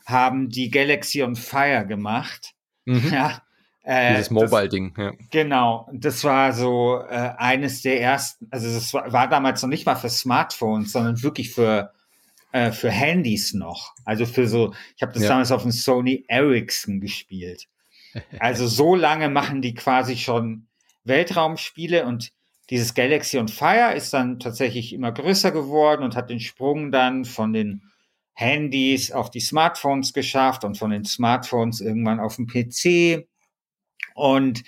[SPEAKER 1] haben die Galaxy on Fire gemacht.
[SPEAKER 2] Mhm. Ja. Äh, Dieses Mobile-Ding, ja.
[SPEAKER 1] Genau, das war so äh, eines der ersten, also das war, war, damals noch nicht mal für Smartphones, sondern wirklich für, äh, für Handys noch. Also für so, ich habe das ja. damals auf dem Sony Ericsson gespielt. Also so lange machen die quasi schon Weltraumspiele und dieses Galaxy on Fire ist dann tatsächlich immer größer geworden und hat den Sprung dann von den Handys auf die Smartphones geschafft und von den Smartphones irgendwann auf den PC. Und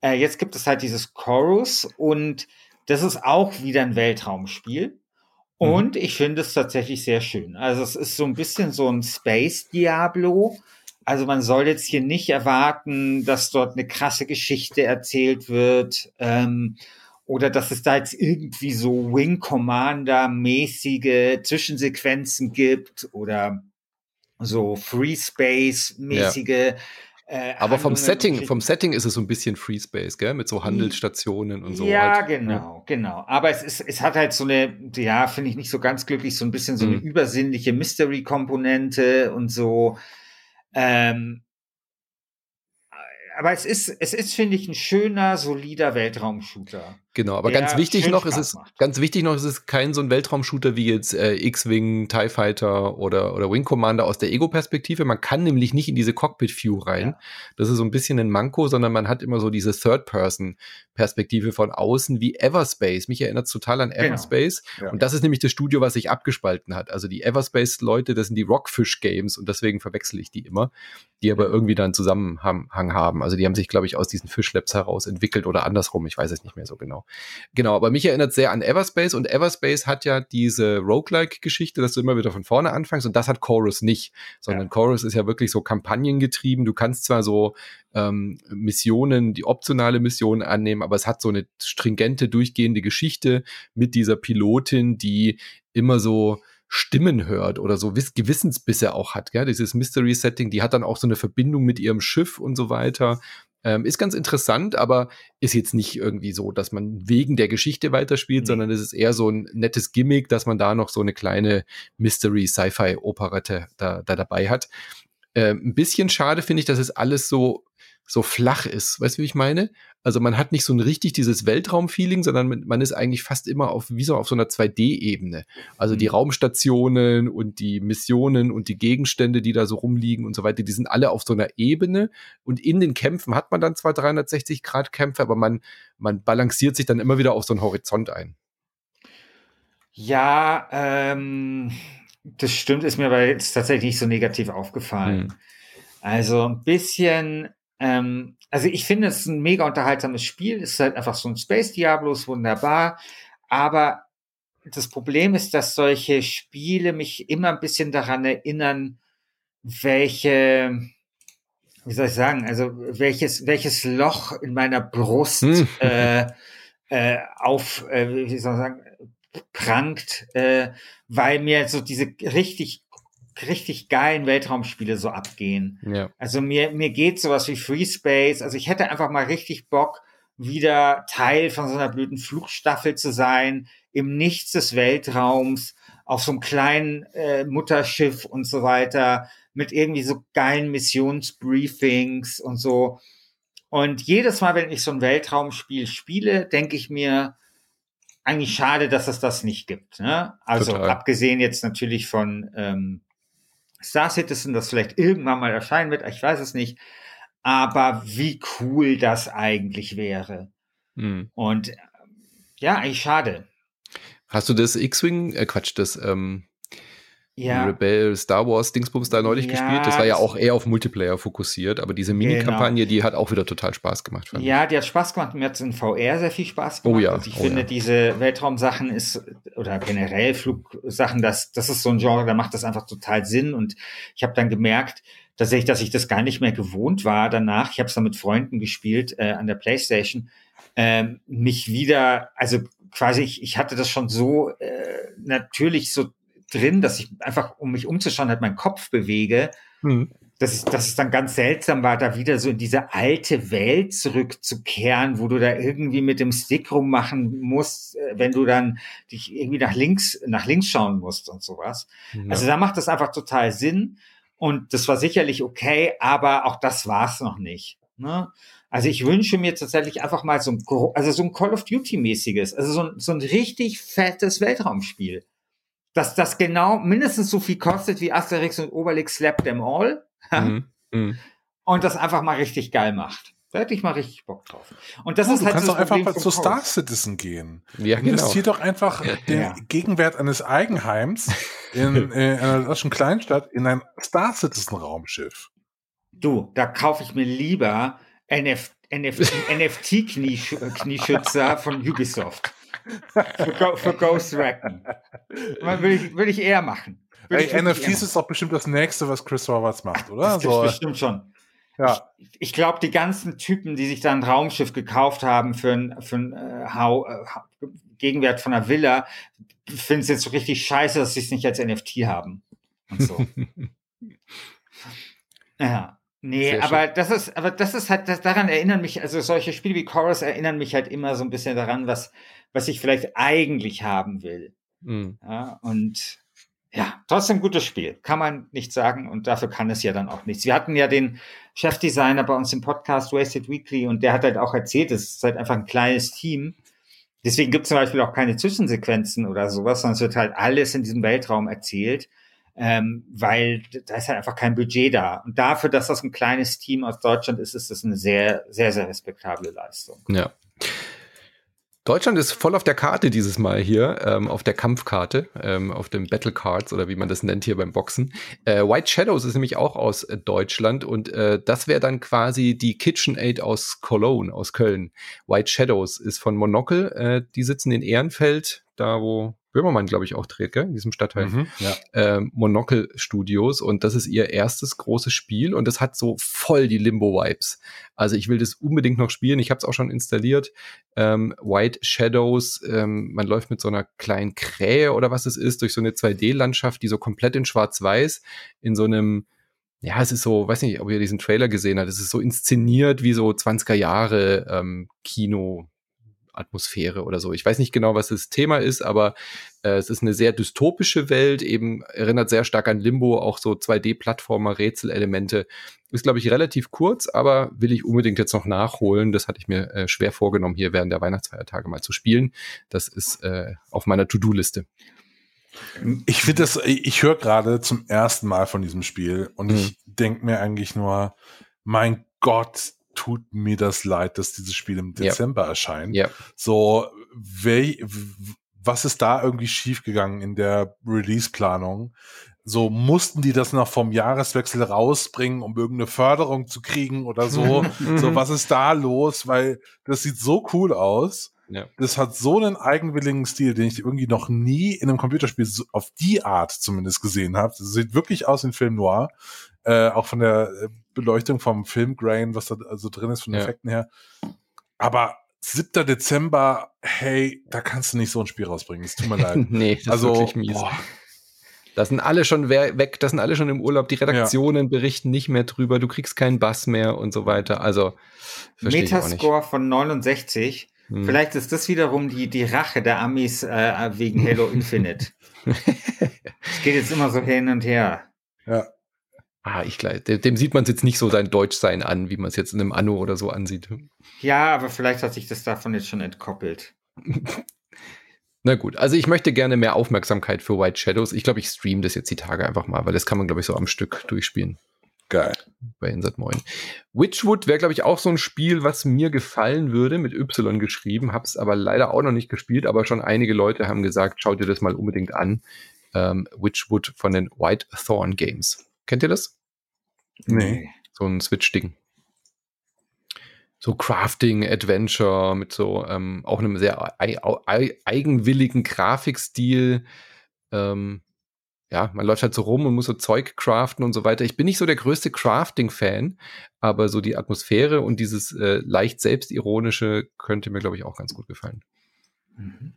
[SPEAKER 1] äh, jetzt gibt es halt dieses Chorus und das ist auch wieder ein Weltraumspiel. Mhm. Und ich finde es tatsächlich sehr schön. Also es ist so ein bisschen so ein Space Diablo. Also man soll jetzt hier nicht erwarten, dass dort eine krasse Geschichte erzählt wird. Ähm, oder dass es da jetzt irgendwie so Wing Commander mäßige Zwischensequenzen gibt oder so Free Space mäßige. Ja.
[SPEAKER 2] Äh, Aber vom Setting, vom Setting ist es so ein bisschen Free Space, gell? Mit so Handelsstationen und so.
[SPEAKER 1] Ja, halt. genau, ja. genau. Aber es ist, es hat halt so eine, ja, finde ich nicht so ganz glücklich, so ein bisschen so eine mhm. übersinnliche Mystery-Komponente und so. Ähm, aber es ist, es ist, finde ich, ein schöner, solider Weltraumshooter.
[SPEAKER 2] Genau, aber ganz wichtig noch ist es, macht. ganz wichtig noch ist es kein so ein Weltraumshooter wie jetzt äh, X-Wing, TIE Fighter oder, oder Wing Commander aus der Ego-Perspektive. Man kann nämlich nicht in diese Cockpit-View rein. Ja. Das ist so ein bisschen ein Manko, sondern man hat immer so diese Third-Person-Perspektive von außen wie Everspace. Mich erinnert es total an genau. Everspace. Genau. Ja. Und das ist nämlich das Studio, was sich abgespalten hat. Also die Everspace-Leute, das sind die Rockfish-Games und deswegen verwechsel ich die immer, die aber irgendwie dann Zusammenhang haben. Also die haben sich, glaube ich, aus diesen Fish Labs heraus entwickelt oder andersrum. Ich weiß es nicht mehr so genau. Genau. aber mich erinnert sehr an Everspace und Everspace hat ja diese Roguelike-Geschichte, dass du immer wieder von vorne anfängst und das hat Chorus nicht, sondern ja. Chorus ist ja wirklich so kampagnengetrieben. Du kannst zwar so ähm, Missionen, die optionale Missionen annehmen, aber es hat so eine stringente, durchgehende Geschichte mit dieser Pilotin, die immer so Stimmen hört oder so Gewissensbisse auch hat, ja, dieses Mystery-Setting, die hat dann auch so eine Verbindung mit ihrem Schiff und so weiter. Ähm, ist ganz interessant, aber ist jetzt nicht irgendwie so, dass man wegen der Geschichte weiterspielt, mhm. sondern es ist eher so ein nettes Gimmick, dass man da noch so eine kleine Mystery-Sci-Fi-Operette da, da dabei hat. Ähm, ein bisschen schade finde ich, dass es alles so so flach ist. Weißt du, wie ich meine? Also man hat nicht so ein richtig dieses Weltraumfeeling, sondern man ist eigentlich fast immer auf, wie so auf so einer 2D-Ebene. Also die mhm. Raumstationen und die Missionen und die Gegenstände, die da so rumliegen und so weiter, die sind alle auf so einer Ebene. Und in den Kämpfen hat man dann zwar 360-Grad-Kämpfe, aber man, man balanciert sich dann immer wieder auf so einen Horizont ein.
[SPEAKER 1] Ja, ähm, das stimmt, ist mir aber jetzt tatsächlich nicht so negativ aufgefallen. Hm. Also ein bisschen, ähm, also ich finde es ein mega unterhaltsames Spiel. Es ist halt einfach so ein Space Diablos, wunderbar. Aber das Problem ist, dass solche Spiele mich immer ein bisschen daran erinnern, welche, wie soll ich sagen, also welches, welches Loch in meiner Brust hm. äh, äh, auf, äh, wie soll ich sagen, prangt, äh, weil mir so diese richtig richtig geilen Weltraumspiele so abgehen. Ja. Also mir, mir geht sowas wie Free Space. Also ich hätte einfach mal richtig Bock, wieder Teil von so einer blöden Flugstaffel zu sein, im Nichts des Weltraums, auf so einem kleinen äh, Mutterschiff und so weiter, mit irgendwie so geilen Missionsbriefings und so. Und jedes Mal, wenn ich so ein Weltraumspiel spiele, denke ich mir, eigentlich schade, dass es das nicht gibt. Ne? Also Total. abgesehen jetzt natürlich von ähm, Star Citizen, das vielleicht irgendwann mal erscheinen wird, ich weiß es nicht. Aber wie cool das eigentlich wäre. Mhm. Und ja, eigentlich schade.
[SPEAKER 2] Hast du das X-Wing, äh Quatsch, das ähm, ja. Rebel Star Wars Dingsbums da neulich ja, gespielt. Das war ja auch eher auf Multiplayer fokussiert, aber diese. Mini-Kampagne, genau. die hat auch wieder total Spaß gemacht.
[SPEAKER 1] ja, die hat Spaß gemacht. Mir hat es in VR sehr viel Spaß gemacht. Oh ja. Und ich oh finde, ja. diese Weltraumsachen ist, oder generell Flugsachen, das, das ist so ein Genre, da macht das einfach total Sinn. Und ich habe dann gemerkt, tatsächlich, dass ich das gar nicht mehr gewohnt war danach. Ich habe es dann mit Freunden gespielt äh, an der Playstation. Ähm, mich wieder, also quasi, ich, ich hatte das schon so äh, natürlich so drin, dass ich einfach, um mich umzuschauen, halt meinen Kopf bewege. Mhm. Dass, ich, dass es dann ganz seltsam war, da wieder so in diese alte Welt zurückzukehren, wo du da irgendwie mit dem Stick rummachen musst, äh, wenn du dann dich irgendwie nach links, nach links schauen musst und sowas. Ja. Also da macht das einfach total Sinn. Und das war sicherlich okay, aber auch das war's noch nicht. Ne? Also ich wünsche mir tatsächlich einfach mal so ein, also so ein Call of Duty mäßiges, also so ein, so ein richtig fettes Weltraumspiel dass das genau mindestens so viel kostet wie Asterix und Obelix Slap Them All. Mhm. Mhm. Und das einfach mal richtig geil macht. Da hätte ich mal richtig Bock drauf. Und das
[SPEAKER 3] oh,
[SPEAKER 1] ist
[SPEAKER 3] du halt kannst doch einfach mal zu Star Citizen gehen.
[SPEAKER 2] Ja, genau.
[SPEAKER 3] Investier doch einfach den ja. Gegenwert eines Eigenheims in, (laughs) in einer deutschen Kleinstadt in ein Star Citizen Raumschiff.
[SPEAKER 1] Du, da kaufe ich mir lieber NF, NF, NFT-Knieschützer von Ubisoft für, für Ghost Recon. Würde ich, würde ich eher machen.
[SPEAKER 3] Ey, NFTs ist doch bestimmt das nächste, was Chris Roberts macht, oder?
[SPEAKER 1] Das so. bestimmt schon. Ja. Ich, ich glaube, die ganzen Typen, die sich da ein Raumschiff gekauft haben für ein, für ein äh, äh, Gegenwert von einer Villa, finden es jetzt so richtig scheiße, dass sie es nicht als NFT haben. Und so. (laughs) ja. Nee, Sehr aber schön. das ist, aber das ist halt, das, daran erinnern mich, also solche Spiele wie Chorus erinnern mich halt immer so ein bisschen daran, was, was ich vielleicht eigentlich haben will. Mhm. Ja, und ja, trotzdem gutes Spiel, kann man nicht sagen und dafür kann es ja dann auch nichts. Wir hatten ja den Chefdesigner bei uns im Podcast Wasted Weekly und der hat halt auch erzählt, es ist halt einfach ein kleines Team. Deswegen gibt es zum Beispiel auch keine Zwischensequenzen oder sowas, sondern es wird halt alles in diesem Weltraum erzählt, ähm, weil da ist halt einfach kein Budget da. Und dafür, dass das ein kleines Team aus Deutschland ist, ist das eine sehr, sehr, sehr respektable Leistung.
[SPEAKER 2] Ja. Deutschland ist voll auf der Karte dieses Mal hier, ähm, auf der Kampfkarte, ähm, auf dem Battle Cards oder wie man das nennt hier beim Boxen. Äh, White Shadows ist nämlich auch aus äh, Deutschland und äh, das wäre dann quasi die KitchenAid aus Cologne, aus Köln. White Shadows ist von Monocle, äh, die sitzen in Ehrenfeld, da wo Böhmermann, glaube ich, auch dreht, gell? in diesem Stadtteil. Mhm, ja. ähm, Monocle Studios und das ist ihr erstes großes Spiel und das hat so voll die Limbo-Vibes. Also ich will das unbedingt noch spielen. Ich habe es auch schon installiert. Ähm, White Shadows, ähm, man läuft mit so einer kleinen Krähe oder was es ist, durch so eine 2D-Landschaft, die so komplett in Schwarz-Weiß in so einem ja, es ist so, weiß nicht, ob ihr diesen Trailer gesehen habt, es ist so inszeniert wie so 20er Jahre ähm, Kino, Atmosphäre oder so. Ich weiß nicht genau, was das Thema ist, aber äh, es ist eine sehr dystopische Welt, eben erinnert sehr stark an Limbo, auch so 2D-Plattformer, Rätselelemente. Ist, glaube ich, relativ kurz, aber will ich unbedingt jetzt noch nachholen. Das hatte ich mir äh, schwer vorgenommen, hier während der Weihnachtsfeiertage mal zu spielen. Das ist äh, auf meiner To-Do-Liste.
[SPEAKER 3] Ich finde das, ich höre gerade zum ersten Mal von diesem Spiel und mhm. ich denke mir eigentlich nur, mein Gott, tut mir das leid, dass dieses Spiel im Dezember ja. erscheint. Ja. So, wel, was ist da irgendwie schiefgegangen in der Release-Planung? so mussten die das noch vom Jahreswechsel rausbringen, um irgendeine Förderung zu kriegen oder so. (laughs) so, was ist da los? Weil das sieht so cool aus. Ja. Das hat so einen eigenwilligen Stil, den ich irgendwie noch nie in einem Computerspiel so auf die Art zumindest gesehen habe. Das sieht wirklich aus wie ein Film Noir. Äh, auch von der äh, Beleuchtung vom Filmgrain, was da also drin ist, von den ja. Effekten her. Aber 7. Dezember, hey, da kannst du nicht so ein Spiel rausbringen. Es tut mir leid. (laughs)
[SPEAKER 2] nee, das also, ist wirklich mies. Boah. Da sind alle schon weg, da sind alle schon im Urlaub, die Redaktionen ja. berichten nicht mehr drüber, du kriegst keinen Bass mehr und so weiter. Also
[SPEAKER 1] Metascore von 69. Hm. Vielleicht ist das wiederum die, die Rache der Amis äh, wegen Halo (laughs) Infinite. Es geht jetzt immer so hin und her.
[SPEAKER 2] Ja. Ah, ich glaube, dem sieht man es jetzt nicht so sein Deutschsein an, wie man es jetzt in einem Anno oder so ansieht.
[SPEAKER 1] Ja, aber vielleicht hat sich das davon jetzt schon entkoppelt. (laughs)
[SPEAKER 2] Na gut, also ich möchte gerne mehr Aufmerksamkeit für White Shadows. Ich glaube, ich streame das jetzt die Tage einfach mal, weil das kann man, glaube ich, so am Stück durchspielen.
[SPEAKER 3] Geil.
[SPEAKER 2] Bei Insert Moin. Witchwood wäre, glaube ich, auch so ein Spiel, was mir gefallen würde, mit Y geschrieben, hab's aber leider auch noch nicht gespielt, aber schon einige Leute haben gesagt, schau dir das mal unbedingt an. Ähm, Witchwood von den White Thorn Games. Kennt ihr das?
[SPEAKER 3] Nee.
[SPEAKER 2] So ein Switch-Ding so Crafting, Adventure mit so ähm, auch einem sehr eigenwilligen Grafikstil. Ähm, ja, man läuft halt so rum und muss so Zeug craften und so weiter. Ich bin nicht so der größte Crafting-Fan, aber so die Atmosphäre und dieses äh, leicht selbstironische könnte mir, glaube ich, auch ganz gut gefallen. Mhm.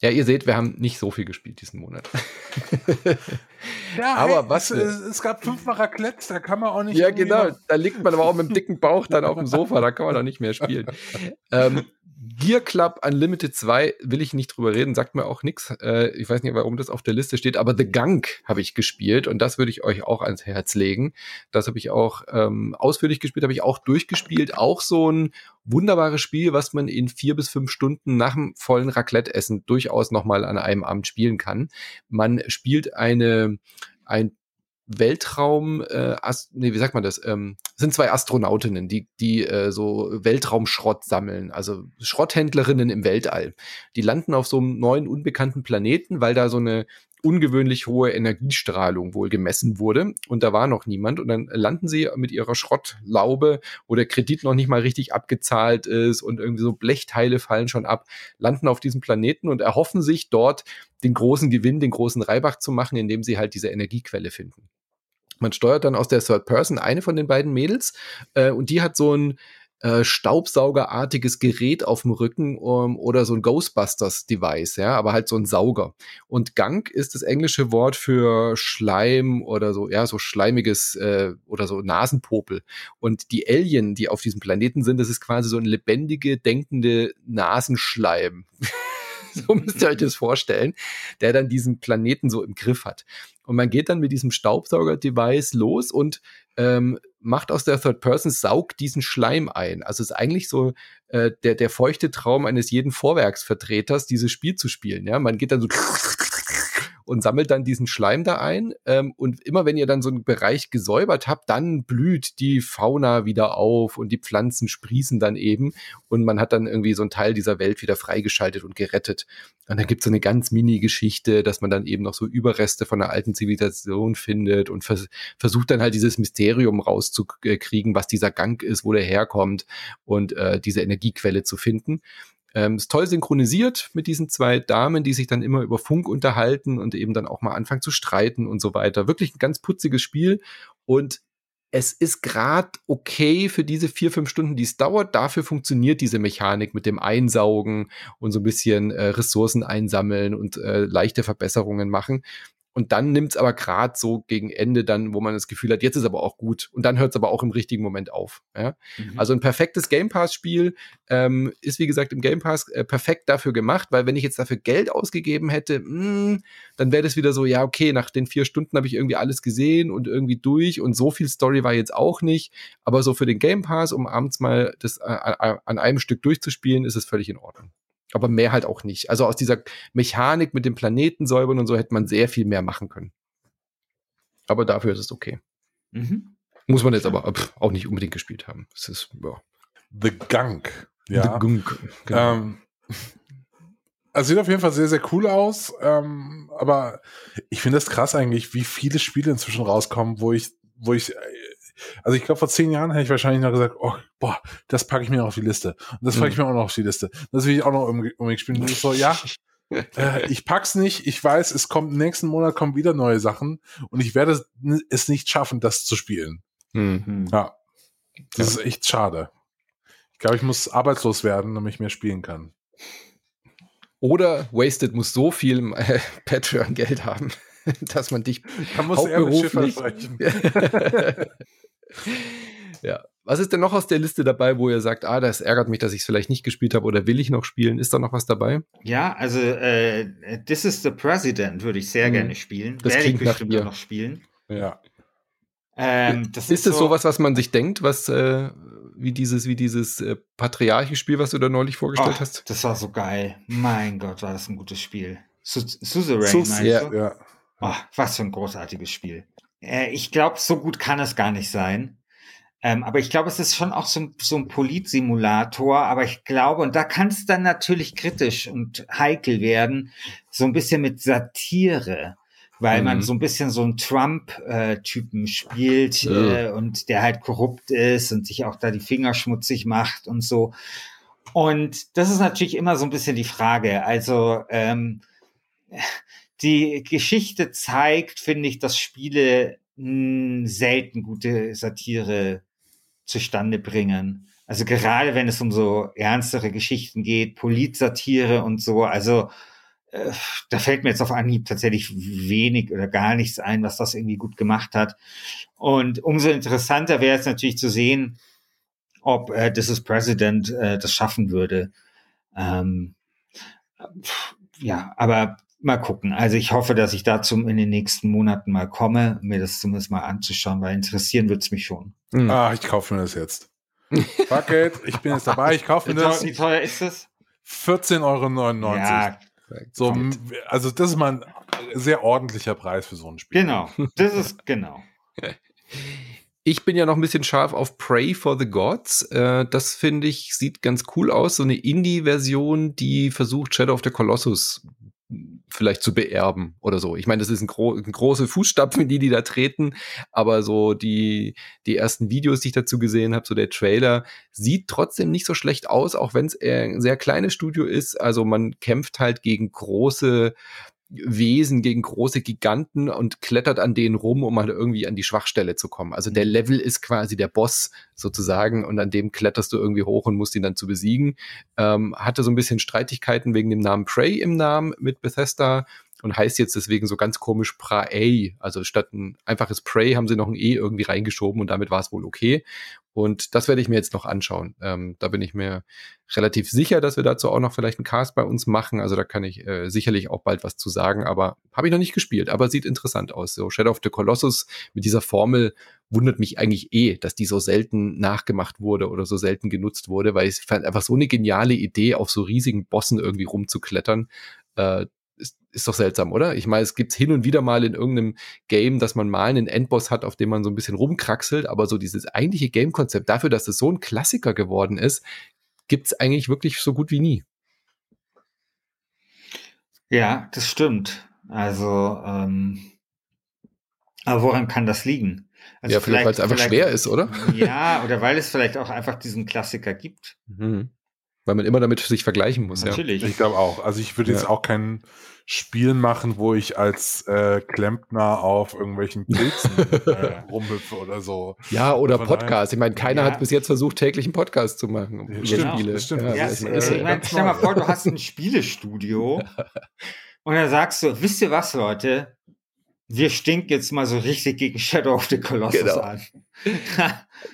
[SPEAKER 2] Ja, ihr seht, wir haben nicht so viel gespielt diesen Monat. (laughs)
[SPEAKER 3] ja, aber hey, was? Es, es, gab fünfmal Raclette, da kann man auch nicht.
[SPEAKER 2] Ja, genau. Da liegt man aber auch mit dem dicken Bauch dann auf dem Sofa, da kann man auch nicht mehr spielen. (laughs) ähm, Gear Club Unlimited 2 will ich nicht drüber reden, sagt mir auch nichts. Äh, ich weiß nicht, warum das auf der Liste steht, aber The Gunk habe ich gespielt und das würde ich euch auch ans Herz legen. Das habe ich auch ähm, ausführlich gespielt, habe ich auch durchgespielt. Auch so ein wunderbares Spiel, was man in vier bis fünf Stunden nach dem vollen Raclette-Essen durchaus nochmal an einem Abend spielen kann. Man spielt eine ein Weltraum, äh, Ast nee, wie sagt man das? Ähm, sind zwei Astronautinnen, die, die äh, so Weltraumschrott sammeln, also Schrotthändlerinnen im Weltall. Die landen auf so einem neuen, unbekannten Planeten, weil da so eine ungewöhnlich hohe Energiestrahlung wohl gemessen wurde und da war noch niemand und dann landen sie mit ihrer Schrottlaube, wo der Kredit noch nicht mal richtig abgezahlt ist und irgendwie so Blechteile fallen schon ab, landen auf diesem Planeten und erhoffen sich dort den großen Gewinn, den großen Reibach zu machen, indem sie halt diese Energiequelle finden. Man steuert dann aus der Third Person eine von den beiden Mädels äh, und die hat so ein äh, Staubsaugerartiges Gerät auf dem Rücken um, oder so ein Ghostbusters-Device, ja, aber halt so ein Sauger. Und Gang ist das englische Wort für Schleim oder so, ja, so schleimiges äh, oder so Nasenpopel. Und die Alien, die auf diesem Planeten sind, das ist quasi so ein lebendige, denkende Nasenschleim. (laughs) so müsst ihr euch das vorstellen, der dann diesen Planeten so im Griff hat. Und man geht dann mit diesem Staubsauger-Device los und ähm, macht aus der Third Person, saugt diesen Schleim ein. Also es ist eigentlich so äh, der, der feuchte Traum eines jeden Vorwerksvertreters, dieses Spiel zu spielen. Ja, man geht dann so und sammelt dann diesen Schleim da ein. Ähm, und immer wenn ihr dann so einen Bereich gesäubert habt, dann blüht die Fauna wieder auf und die Pflanzen sprießen dann eben und man hat dann irgendwie so einen Teil dieser Welt wieder freigeschaltet und gerettet. Und dann gibt es so eine ganz Mini-Geschichte, dass man dann eben noch so Überreste von einer alten Zivilisation findet und vers versucht dann halt dieses Mysterium rauszukriegen, was dieser Gang ist, wo der herkommt und äh, diese Energiequelle zu finden. Ähm, ist toll synchronisiert mit diesen zwei Damen, die sich dann immer über Funk unterhalten und eben dann auch mal anfangen zu streiten und so weiter. Wirklich ein ganz putziges Spiel und es ist gerade okay für diese vier, fünf Stunden, die es dauert. Dafür funktioniert diese Mechanik mit dem Einsaugen und so ein bisschen äh, Ressourcen einsammeln und äh, leichte Verbesserungen machen. Und dann nimmt's aber gerade so gegen Ende dann, wo man das Gefühl hat, jetzt ist aber auch gut. Und dann hört's aber auch im richtigen Moment auf. Ja? Mhm. Also ein perfektes Game Pass-Spiel ähm, ist, wie gesagt, im Game Pass äh, perfekt dafür gemacht, weil wenn ich jetzt dafür Geld ausgegeben hätte, mh, hm, dann wäre das wieder so, ja, okay, nach den vier Stunden habe ich irgendwie alles gesehen und irgendwie durch und so viel Story war jetzt auch nicht. Aber so für den Game Pass, um abends mal das äh, äh an einem Stück durchzuspielen, ist es völlig in Ordnung aber mehr halt auch nicht. Also aus dieser Mechanik mit dem Planeten säubern und so hätte man sehr viel mehr machen können. Aber dafür ist es okay. Mhm. Muss man jetzt aber pff, auch nicht unbedingt gespielt haben. Es ist, ja.
[SPEAKER 3] The Gunk. Ja.
[SPEAKER 2] The Gunk.
[SPEAKER 3] Genau. Ähm, also sieht auf jeden Fall sehr, sehr cool aus. Ähm, aber ich finde das krass eigentlich, wie viele Spiele inzwischen rauskommen, wo ich, wo ich, also ich glaube, vor zehn Jahren hätte ich wahrscheinlich noch gesagt, oh, boah, das packe ich mir auf die Liste. Und das packe ich mir auch noch auf die Liste. Das will ich auch noch unbedingt spielen. Und ich so, ja, (laughs) äh, ich pack's nicht. Ich weiß, es kommt nächsten Monat kommen wieder neue Sachen und ich werde es nicht schaffen, das zu spielen. Mhm. Ja. Das ja. ist echt schade. Ich glaube, ich muss arbeitslos werden, damit ich mehr spielen kann.
[SPEAKER 2] Oder Wasted muss so viel äh, Patreon-Geld haben, (laughs) dass man dich
[SPEAKER 3] da muss hauptberuflich... (laughs)
[SPEAKER 2] ja. Was ist denn noch aus der Liste dabei, wo ihr sagt, ah, das ärgert mich, dass ich es vielleicht nicht gespielt habe oder will ich noch spielen? Ist da noch was dabei?
[SPEAKER 1] Ja, also äh, This is the President würde ich sehr hm. gerne spielen.
[SPEAKER 2] Das Werde ich bestimmt
[SPEAKER 1] noch spielen.
[SPEAKER 3] Ja.
[SPEAKER 2] Ähm, ist, ist es so, sowas, was man sich denkt, was äh, wie dieses, wie dieses äh, Patriarchenspiel, was du da neulich vorgestellt oh, hast?
[SPEAKER 1] Das war so geil. Mein Gott, war das ein gutes Spiel. Su Suzerain, Sus meinst ja, du? Ja. Oh, was für ein großartiges Spiel. Äh, ich glaube, so gut kann es gar nicht sein. Ähm, aber ich glaube, es ist schon auch so, so ein Politsimulator. Aber ich glaube, und da kann es dann natürlich kritisch und heikel werden, so ein bisschen mit Satire weil mhm. man so ein bisschen so einen Trump-Typen spielt ja. äh, und der halt korrupt ist und sich auch da die Finger schmutzig macht und so. Und das ist natürlich immer so ein bisschen die Frage. Also ähm, die Geschichte zeigt, finde ich, dass Spiele mh, selten gute Satire zustande bringen. Also gerade wenn es um so ernstere Geschichten geht, Politsatire und so. Also äh, da fällt mir jetzt auf Anhieb tatsächlich wenig oder gar nichts ein, was das irgendwie gut gemacht hat. Und umso interessanter wäre es natürlich zu sehen, ob äh, This is President äh, das schaffen würde. Ähm, ja, aber mal gucken. Also ich hoffe, dass ich dazu in den nächsten Monaten mal komme, mir das zumindest mal anzuschauen, weil interessieren würde es mich schon.
[SPEAKER 3] Mhm. Ah, ich kaufe mir das jetzt. Fuck it, ich bin jetzt dabei, ich kaufe mir das.
[SPEAKER 1] Wie teuer ist das?
[SPEAKER 3] 14,99 Euro. Ja, so, also das ist mal ein sehr ordentlicher Preis für so ein Spiel.
[SPEAKER 1] Genau, das ist (laughs) genau.
[SPEAKER 2] Ich bin ja noch ein bisschen scharf auf Pray for the Gods. Äh, das finde ich, sieht ganz cool aus. So eine Indie-Version, die versucht, Shadow of the Colossus vielleicht zu beerben oder so. Ich meine, das ist ein, gro ein große Fußstapfen, die die da treten, aber so die die ersten Videos, die ich dazu gesehen habe, so der Trailer sieht trotzdem nicht so schlecht aus, auch wenn es ein sehr kleines Studio ist. Also man kämpft halt gegen große Wesen gegen große Giganten und klettert an denen rum, um halt irgendwie an die Schwachstelle zu kommen. Also der mhm. Level ist quasi der Boss sozusagen und an dem kletterst du irgendwie hoch und musst ihn dann zu besiegen. Ähm, hatte so ein bisschen Streitigkeiten wegen dem Namen Prey im Namen mit Bethesda und heißt jetzt deswegen so ganz komisch Praey. Also statt ein einfaches Prey haben sie noch ein E irgendwie reingeschoben und damit war es wohl okay. Und das werde ich mir jetzt noch anschauen. Ähm, da bin ich mir relativ sicher, dass wir dazu auch noch vielleicht einen Cast bei uns machen. Also da kann ich äh, sicherlich auch bald was zu sagen, aber habe ich noch nicht gespielt, aber sieht interessant aus. So Shadow of the Colossus mit dieser Formel wundert mich eigentlich eh, dass die so selten nachgemacht wurde oder so selten genutzt wurde, weil ich fand einfach so eine geniale Idee, auf so riesigen Bossen irgendwie rumzuklettern. Äh, ist, ist doch seltsam, oder? Ich meine, es gibt hin und wieder mal in irgendeinem Game, dass man mal einen Endboss hat, auf dem man so ein bisschen rumkraxelt, aber so dieses eigentliche Game-Konzept dafür, dass es so ein Klassiker geworden ist, gibt es eigentlich wirklich so gut wie nie.
[SPEAKER 1] Ja, das stimmt. Also, ähm, aber woran kann das liegen? Also
[SPEAKER 2] ja, vielleicht, weil es einfach schwer ist, oder?
[SPEAKER 1] Ja, oder weil es vielleicht auch einfach diesen Klassiker gibt. (laughs)
[SPEAKER 2] Mhm. Weil man immer damit sich vergleichen muss.
[SPEAKER 3] Natürlich. Ja. Ich glaube auch. Also ich würde jetzt ja. auch kein Spiel machen, wo ich als äh, Klempner auf irgendwelchen (laughs) Pilzen äh, rumhüpfe oder so.
[SPEAKER 2] Ja, oder Von Podcast. Ich meine, keiner ja. hat bis jetzt versucht, täglich einen Podcast zu machen.
[SPEAKER 3] Ja, stimmt, Spiele. Das stimmt. Ja,
[SPEAKER 1] das ist, äh, ich mein, stell mal vor, du hast ein Spielestudio (laughs) und dann sagst du, wisst ihr was, Leute? Wir stinken jetzt mal so richtig gegen Shadow of the Colossus genau. an.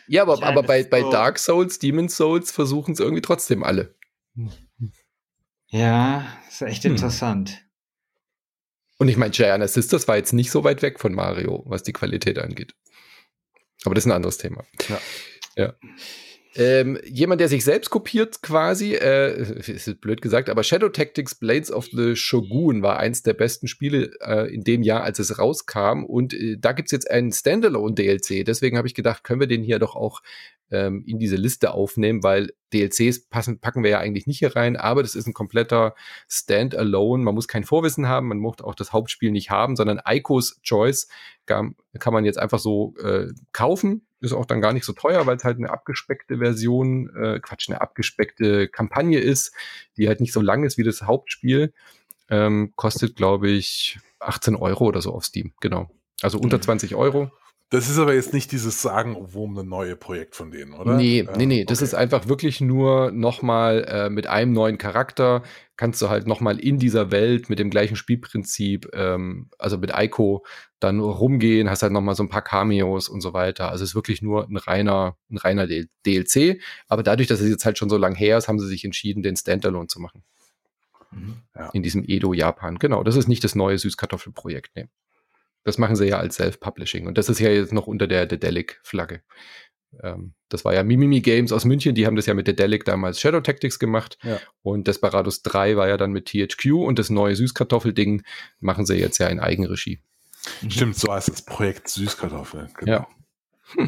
[SPEAKER 2] ja, aber, aber bei, bei Dark Souls, Demon's Souls versuchen es irgendwie trotzdem alle.
[SPEAKER 1] Ja, ist echt hm. interessant.
[SPEAKER 2] Und ich meine, Giant Sisters war jetzt nicht so weit weg von Mario, was die Qualität angeht. Aber das ist ein anderes Thema.
[SPEAKER 3] Ja.
[SPEAKER 2] ja. Ähm, jemand, der sich selbst kopiert quasi, äh, (laughs) ist blöd gesagt, aber Shadow Tactics Blades of the Shogun war eins der besten Spiele äh, in dem Jahr, als es rauskam. Und äh, da gibt's jetzt einen Standalone-DLC. Deswegen habe ich gedacht, können wir den hier doch auch ähm, in diese Liste aufnehmen, weil DLCs passen, packen wir ja eigentlich nicht hier rein, aber das ist ein kompletter Standalone. Man muss kein Vorwissen haben, man muss auch das Hauptspiel nicht haben, sondern Icos Choice kann, kann man jetzt einfach so äh, kaufen. Ist auch dann gar nicht so teuer, weil es halt eine abgespeckte Version, äh, Quatsch, eine abgespeckte Kampagne ist, die halt nicht so lang ist wie das Hauptspiel. Ähm, kostet, glaube ich, 18 Euro oder so auf Steam. Genau. Also unter 20 mhm. Euro.
[SPEAKER 3] Das ist aber jetzt nicht dieses Sagen, wo ein neues Projekt von denen, oder?
[SPEAKER 2] Nee, nee, nee. Das okay. ist einfach wirklich nur nochmal äh, mit einem neuen Charakter kannst du halt nochmal in dieser Welt mit dem gleichen Spielprinzip, ähm, also mit Aiko, dann rumgehen, hast halt nochmal so ein paar Cameos und so weiter. Also es ist wirklich nur ein reiner, ein reiner DLC. Aber dadurch, dass es jetzt halt schon so lang her ist, haben sie sich entschieden, den Standalone zu machen. Mhm. Ja. In diesem Edo-Japan. Genau, das ist nicht das neue Süßkartoffelprojekt. Nee. Das machen sie ja als Self-Publishing. Und das ist ja jetzt noch unter der Dedelic-Flagge. Ähm, das war ja Mimimi Games aus München, die haben das ja mit Dedelic damals Shadow Tactics gemacht. Ja. Und Desperados 3 war ja dann mit THQ und das neue Süßkartoffel-Ding machen sie jetzt ja in Eigenregie.
[SPEAKER 3] Mhm. Stimmt, so heißt das Projekt Süßkartoffel.
[SPEAKER 2] Genau. Ja. (laughs)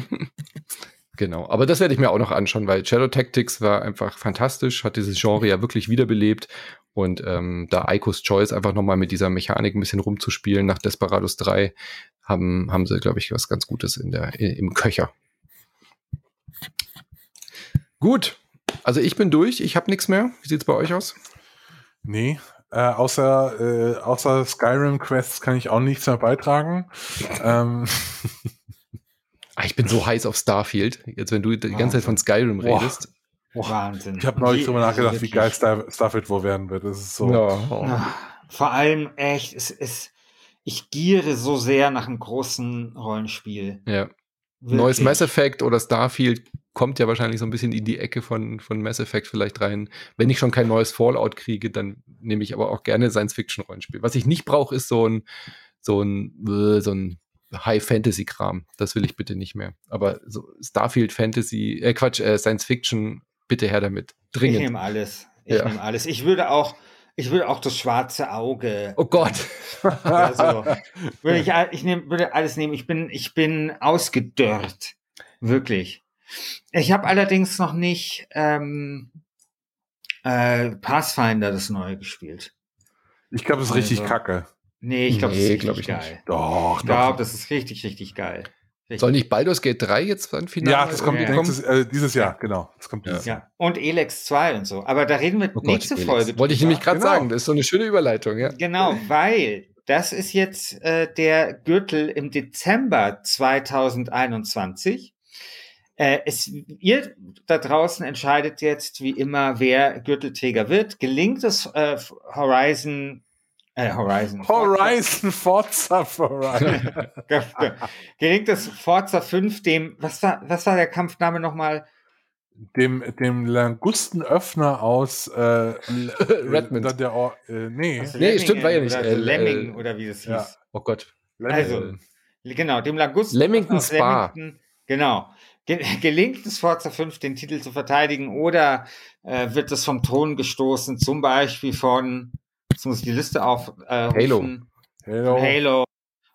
[SPEAKER 2] Genau, aber das werde ich mir auch noch anschauen, weil Shadow Tactics war einfach fantastisch, hat dieses Genre ja wirklich wiederbelebt und ähm, da Icos Choice einfach nochmal mit dieser Mechanik ein bisschen rumzuspielen nach Desperados 3, haben, haben sie, glaube ich, was ganz Gutes in der, im Köcher. Gut, also ich bin durch, ich habe nichts mehr. Wie sieht's bei euch aus?
[SPEAKER 3] Nee, äh, außer, äh, außer Skyrim Quests kann ich auch nichts mehr beitragen. (laughs) ähm.
[SPEAKER 2] Ah, ich bin so heiß auf Starfield. Jetzt, wenn du die ganze Zeit von Skyrim Boah. redest.
[SPEAKER 3] Wahnsinn. Ich habe neulich drüber nachgedacht, wie geil Star Starfield wohl werden wird. Das ist so.
[SPEAKER 1] Ja. Vor allem echt, es ist, ich giere so sehr nach einem großen Rollenspiel.
[SPEAKER 2] Ja. Wirklich. Neues Mass Effect oder Starfield kommt ja wahrscheinlich so ein bisschen in die Ecke von, von Mass Effect vielleicht rein. Wenn ich schon kein neues Fallout kriege, dann nehme ich aber auch gerne Science-Fiction-Rollenspiel. Was ich nicht brauche, ist so ein, so ein, äh, so ein High-Fantasy-Kram. Das will ich bitte nicht mehr. Aber so Starfield Fantasy, äh Quatsch, äh, Science-Fiction, bitte her damit. Dringend.
[SPEAKER 1] Ich nehme alles. Ich ja. nehme alles. Ich würde auch, ich würde auch das schwarze Auge.
[SPEAKER 2] Oh Gott.
[SPEAKER 1] Also, (laughs) würde ich, ich nehm, würde alles nehmen. Ich bin, ich bin ausgedörrt. Wirklich. Ich habe allerdings noch nicht ähm, äh, Pathfinder das neue gespielt.
[SPEAKER 3] Ich glaube, das ist also, richtig kacke.
[SPEAKER 1] Nee, ich glaube, nee, das ist richtig geil. Nicht.
[SPEAKER 3] Doch,
[SPEAKER 1] ich glaube, das ist richtig, richtig geil.
[SPEAKER 2] Soll nicht Baldur's Gate 3 jetzt dann
[SPEAKER 3] final? Ja, das kommt ja. Nächstes, äh, dieses Jahr, genau. Das kommt
[SPEAKER 1] dieses ja. Jahr. Und Elex 2 und so. Aber da reden wir oh nächste Gott, Folge.
[SPEAKER 2] Wollte ich nämlich gerade genau. sagen, das ist so eine schöne Überleitung, ja.
[SPEAKER 1] Genau, weil das ist jetzt äh, der Gürtel im Dezember 2021. Äh, es, ihr da draußen entscheidet jetzt wie immer, wer Gürtelträger wird. Gelingt es äh, Horizon äh, Horizon.
[SPEAKER 3] Horizon Forza Horizon.
[SPEAKER 1] Gelingt es Forza 5 (laughs) dem, was war, was war der Kampfname nochmal?
[SPEAKER 3] Dem, dem Langustenöffner aus äh, (laughs)
[SPEAKER 2] Redmond.
[SPEAKER 3] Äh, der, äh, nee.
[SPEAKER 2] Also nee, stimmt, war ja nicht.
[SPEAKER 1] Oder äh, Lemming oder wie das hieß. Ja.
[SPEAKER 2] Oh Gott.
[SPEAKER 1] Also, genau, dem Langusten.
[SPEAKER 2] Leamington Spa.
[SPEAKER 1] genau. (laughs) Gelingt es Forza 5, den Titel zu verteidigen oder äh, wird es vom Thron gestoßen, zum Beispiel von Jetzt muss ich die Liste auf. Äh,
[SPEAKER 2] Halo.
[SPEAKER 1] Halo. Halo.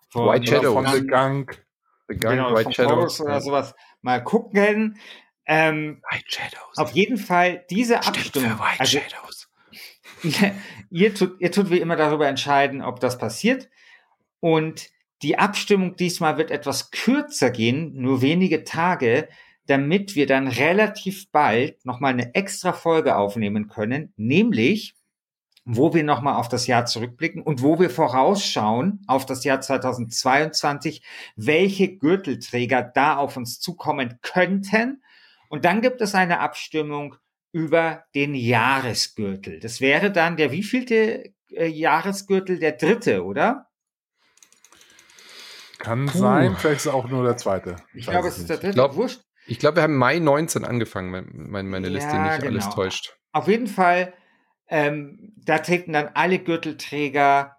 [SPEAKER 2] Von, White Shadow.
[SPEAKER 3] Von The Gunk.
[SPEAKER 1] The Gunk, genau, White Shadows. Oder sowas. Mal gucken. Ähm,
[SPEAKER 2] White Shadows.
[SPEAKER 1] Auf jeden Fall diese Stimmt Abstimmung.
[SPEAKER 2] Für White also, Shadows. (laughs)
[SPEAKER 1] ihr, tut, ihr tut wie immer darüber entscheiden, ob das passiert. Und die Abstimmung diesmal wird etwas kürzer gehen, nur wenige Tage, damit wir dann relativ bald nochmal eine extra Folge aufnehmen können, nämlich wo wir nochmal auf das Jahr zurückblicken und wo wir vorausschauen auf das Jahr 2022, welche Gürtelträger da auf uns zukommen könnten. Und dann gibt es eine Abstimmung über den Jahresgürtel. Das wäre dann der wievielte äh, Jahresgürtel? Der dritte, oder?
[SPEAKER 3] Kann Puh. sein, vielleicht ist es auch nur der zweite.
[SPEAKER 1] Ich, ich glaube, es ist der dritte.
[SPEAKER 2] Ich glaube, glaub, wir haben Mai 19 angefangen, wenn meine, meine Liste ja, nicht genau. alles täuscht.
[SPEAKER 1] Auf jeden Fall ähm, da treten dann alle Gürtelträger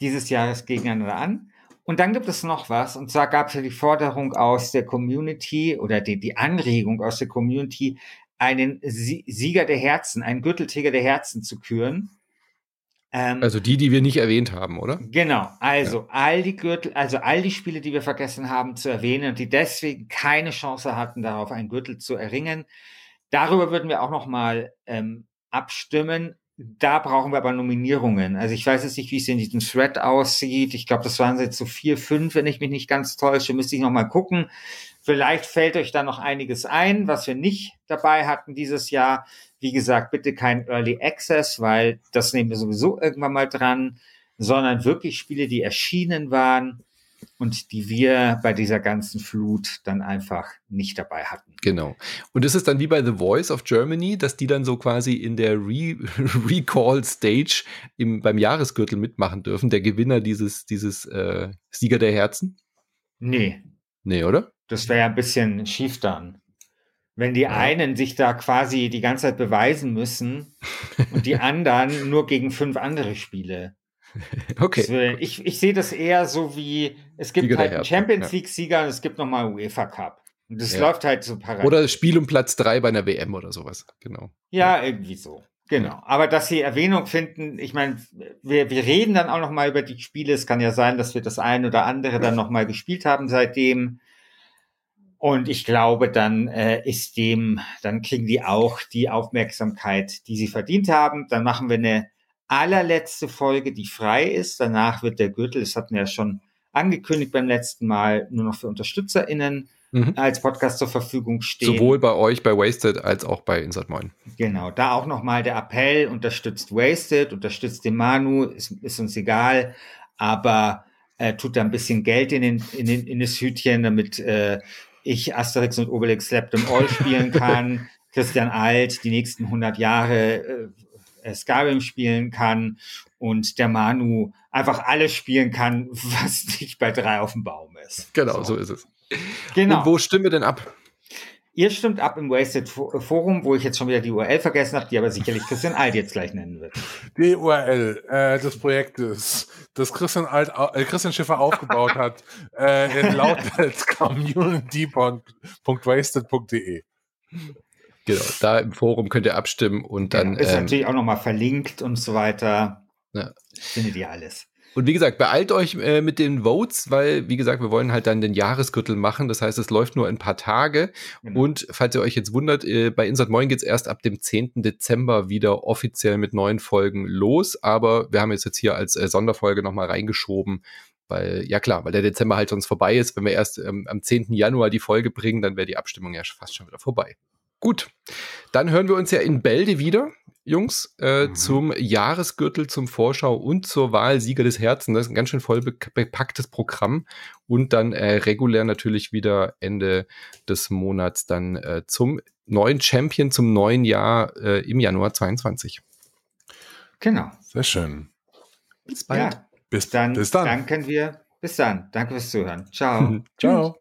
[SPEAKER 1] dieses Jahres gegeneinander an. Und dann gibt es noch was, und zwar gab es ja die Forderung aus der Community oder die, die Anregung aus der Community, einen Sieger der Herzen, einen Gürtelträger der Herzen zu küren.
[SPEAKER 2] Ähm, also die, die wir nicht erwähnt haben, oder?
[SPEAKER 1] Genau, also ja. all die Gürtel, also all die Spiele, die wir vergessen haben zu erwähnen und die deswegen keine Chance hatten, darauf einen Gürtel zu erringen. Darüber würden wir auch noch mal ähm, abstimmen. Da brauchen wir aber Nominierungen. Also ich weiß jetzt nicht, wie es in diesem Thread aussieht. Ich glaube, das waren jetzt so vier, fünf, wenn ich mich nicht ganz täusche. Müsste ich noch mal gucken. Vielleicht fällt euch da noch einiges ein, was wir nicht dabei hatten dieses Jahr. Wie gesagt, bitte kein Early Access, weil das nehmen wir sowieso irgendwann mal dran, sondern wirklich Spiele, die erschienen waren und die wir bei dieser ganzen Flut dann einfach nicht dabei hatten.
[SPEAKER 2] Genau. Und ist es dann wie bei The Voice of Germany, dass die dann so quasi in der Re (laughs) Recall Stage im, beim Jahresgürtel mitmachen dürfen, der Gewinner dieses, dieses äh, Sieger der Herzen?
[SPEAKER 1] Nee.
[SPEAKER 2] Nee, oder?
[SPEAKER 1] Das wäre ja ein bisschen schief dann. Wenn die einen sich da quasi die ganze Zeit beweisen müssen (laughs) und die anderen nur gegen fünf andere Spiele. (laughs)
[SPEAKER 2] Okay.
[SPEAKER 1] ich, ich sehe das eher so wie, es gibt Sieger halt einen Champions League-Sieger und es gibt nochmal einen UEFA Cup. Und das ja. läuft halt so
[SPEAKER 2] parallel. Oder das Spiel um Platz drei bei einer WM oder sowas. Genau.
[SPEAKER 1] Ja, irgendwie so. Genau. Aber dass sie Erwähnung finden, ich meine, wir, wir reden dann auch nochmal über die Spiele. Es kann ja sein, dass wir das eine oder andere dann nochmal gespielt haben seitdem. Und ich glaube, dann äh, ist dem, dann kriegen die auch die Aufmerksamkeit, die sie verdient haben. Dann machen wir eine allerletzte Folge, die frei ist. Danach wird der Gürtel, das hatten wir ja schon angekündigt beim letzten Mal, nur noch für UnterstützerInnen mhm. als Podcast zur Verfügung stehen.
[SPEAKER 2] Sowohl bei euch bei Wasted als auch bei Insert Moin.
[SPEAKER 1] Genau, da auch nochmal der Appell, unterstützt Wasted, unterstützt den Manu, ist, ist uns egal, aber äh, tut da ein bisschen Geld in, den, in, den, in das Hütchen, damit äh, ich Asterix und Obelix Slept them All spielen (laughs) kann, Christian Alt die nächsten 100 Jahre äh, Skyrim spielen kann und der Manu einfach alles spielen kann, (laughs) was nicht bei drei auf dem Baum ist.
[SPEAKER 2] Genau, so, so ist es. Genau. Und wo stimmen wir denn ab?
[SPEAKER 1] Ihr stimmt ab im Wasted Forum, wo ich jetzt schon wieder die URL vergessen habe, die aber sicherlich Christian Alt jetzt gleich nennen wird.
[SPEAKER 3] Die URL äh, des Projektes, das Christian, Alt, äh, Christian Schiffer (laughs) aufgebaut hat, äh, lautet (laughs) community.wasted.de.
[SPEAKER 2] Genau, da im Forum könnt ihr abstimmen und dann.
[SPEAKER 1] Genau, ist ähm, natürlich auch nochmal verlinkt und so weiter. Ja. Findet ihr alles.
[SPEAKER 2] Und wie gesagt, beeilt euch äh, mit den Votes, weil, wie gesagt, wir wollen halt dann den Jahresgürtel machen. Das heißt, es läuft nur ein paar Tage. Genau. Und falls ihr euch jetzt wundert, äh, bei Insert Moin geht es erst ab dem 10. Dezember wieder offiziell mit neuen Folgen los. Aber wir haben es jetzt hier als äh, Sonderfolge nochmal reingeschoben. Weil, ja klar, weil der Dezember halt sonst vorbei ist. Wenn wir erst ähm, am 10. Januar die Folge bringen, dann wäre die Abstimmung ja fast schon wieder vorbei. Gut, dann hören wir uns ja in Bälde wieder. Jungs, äh, mhm. zum Jahresgürtel, zum Vorschau und zur Wahl Sieger des Herzens. Das ist ein ganz schön voll bepacktes Programm. Und dann äh, regulär natürlich wieder Ende des Monats dann äh, zum neuen Champion, zum neuen Jahr äh, im Januar 22.
[SPEAKER 1] Genau.
[SPEAKER 3] Sehr schön.
[SPEAKER 1] Bis bald. Ja, bis, dann, bis dann. Danken wir. Bis dann. Danke fürs Zuhören. Ciao. (laughs)
[SPEAKER 3] Ciao.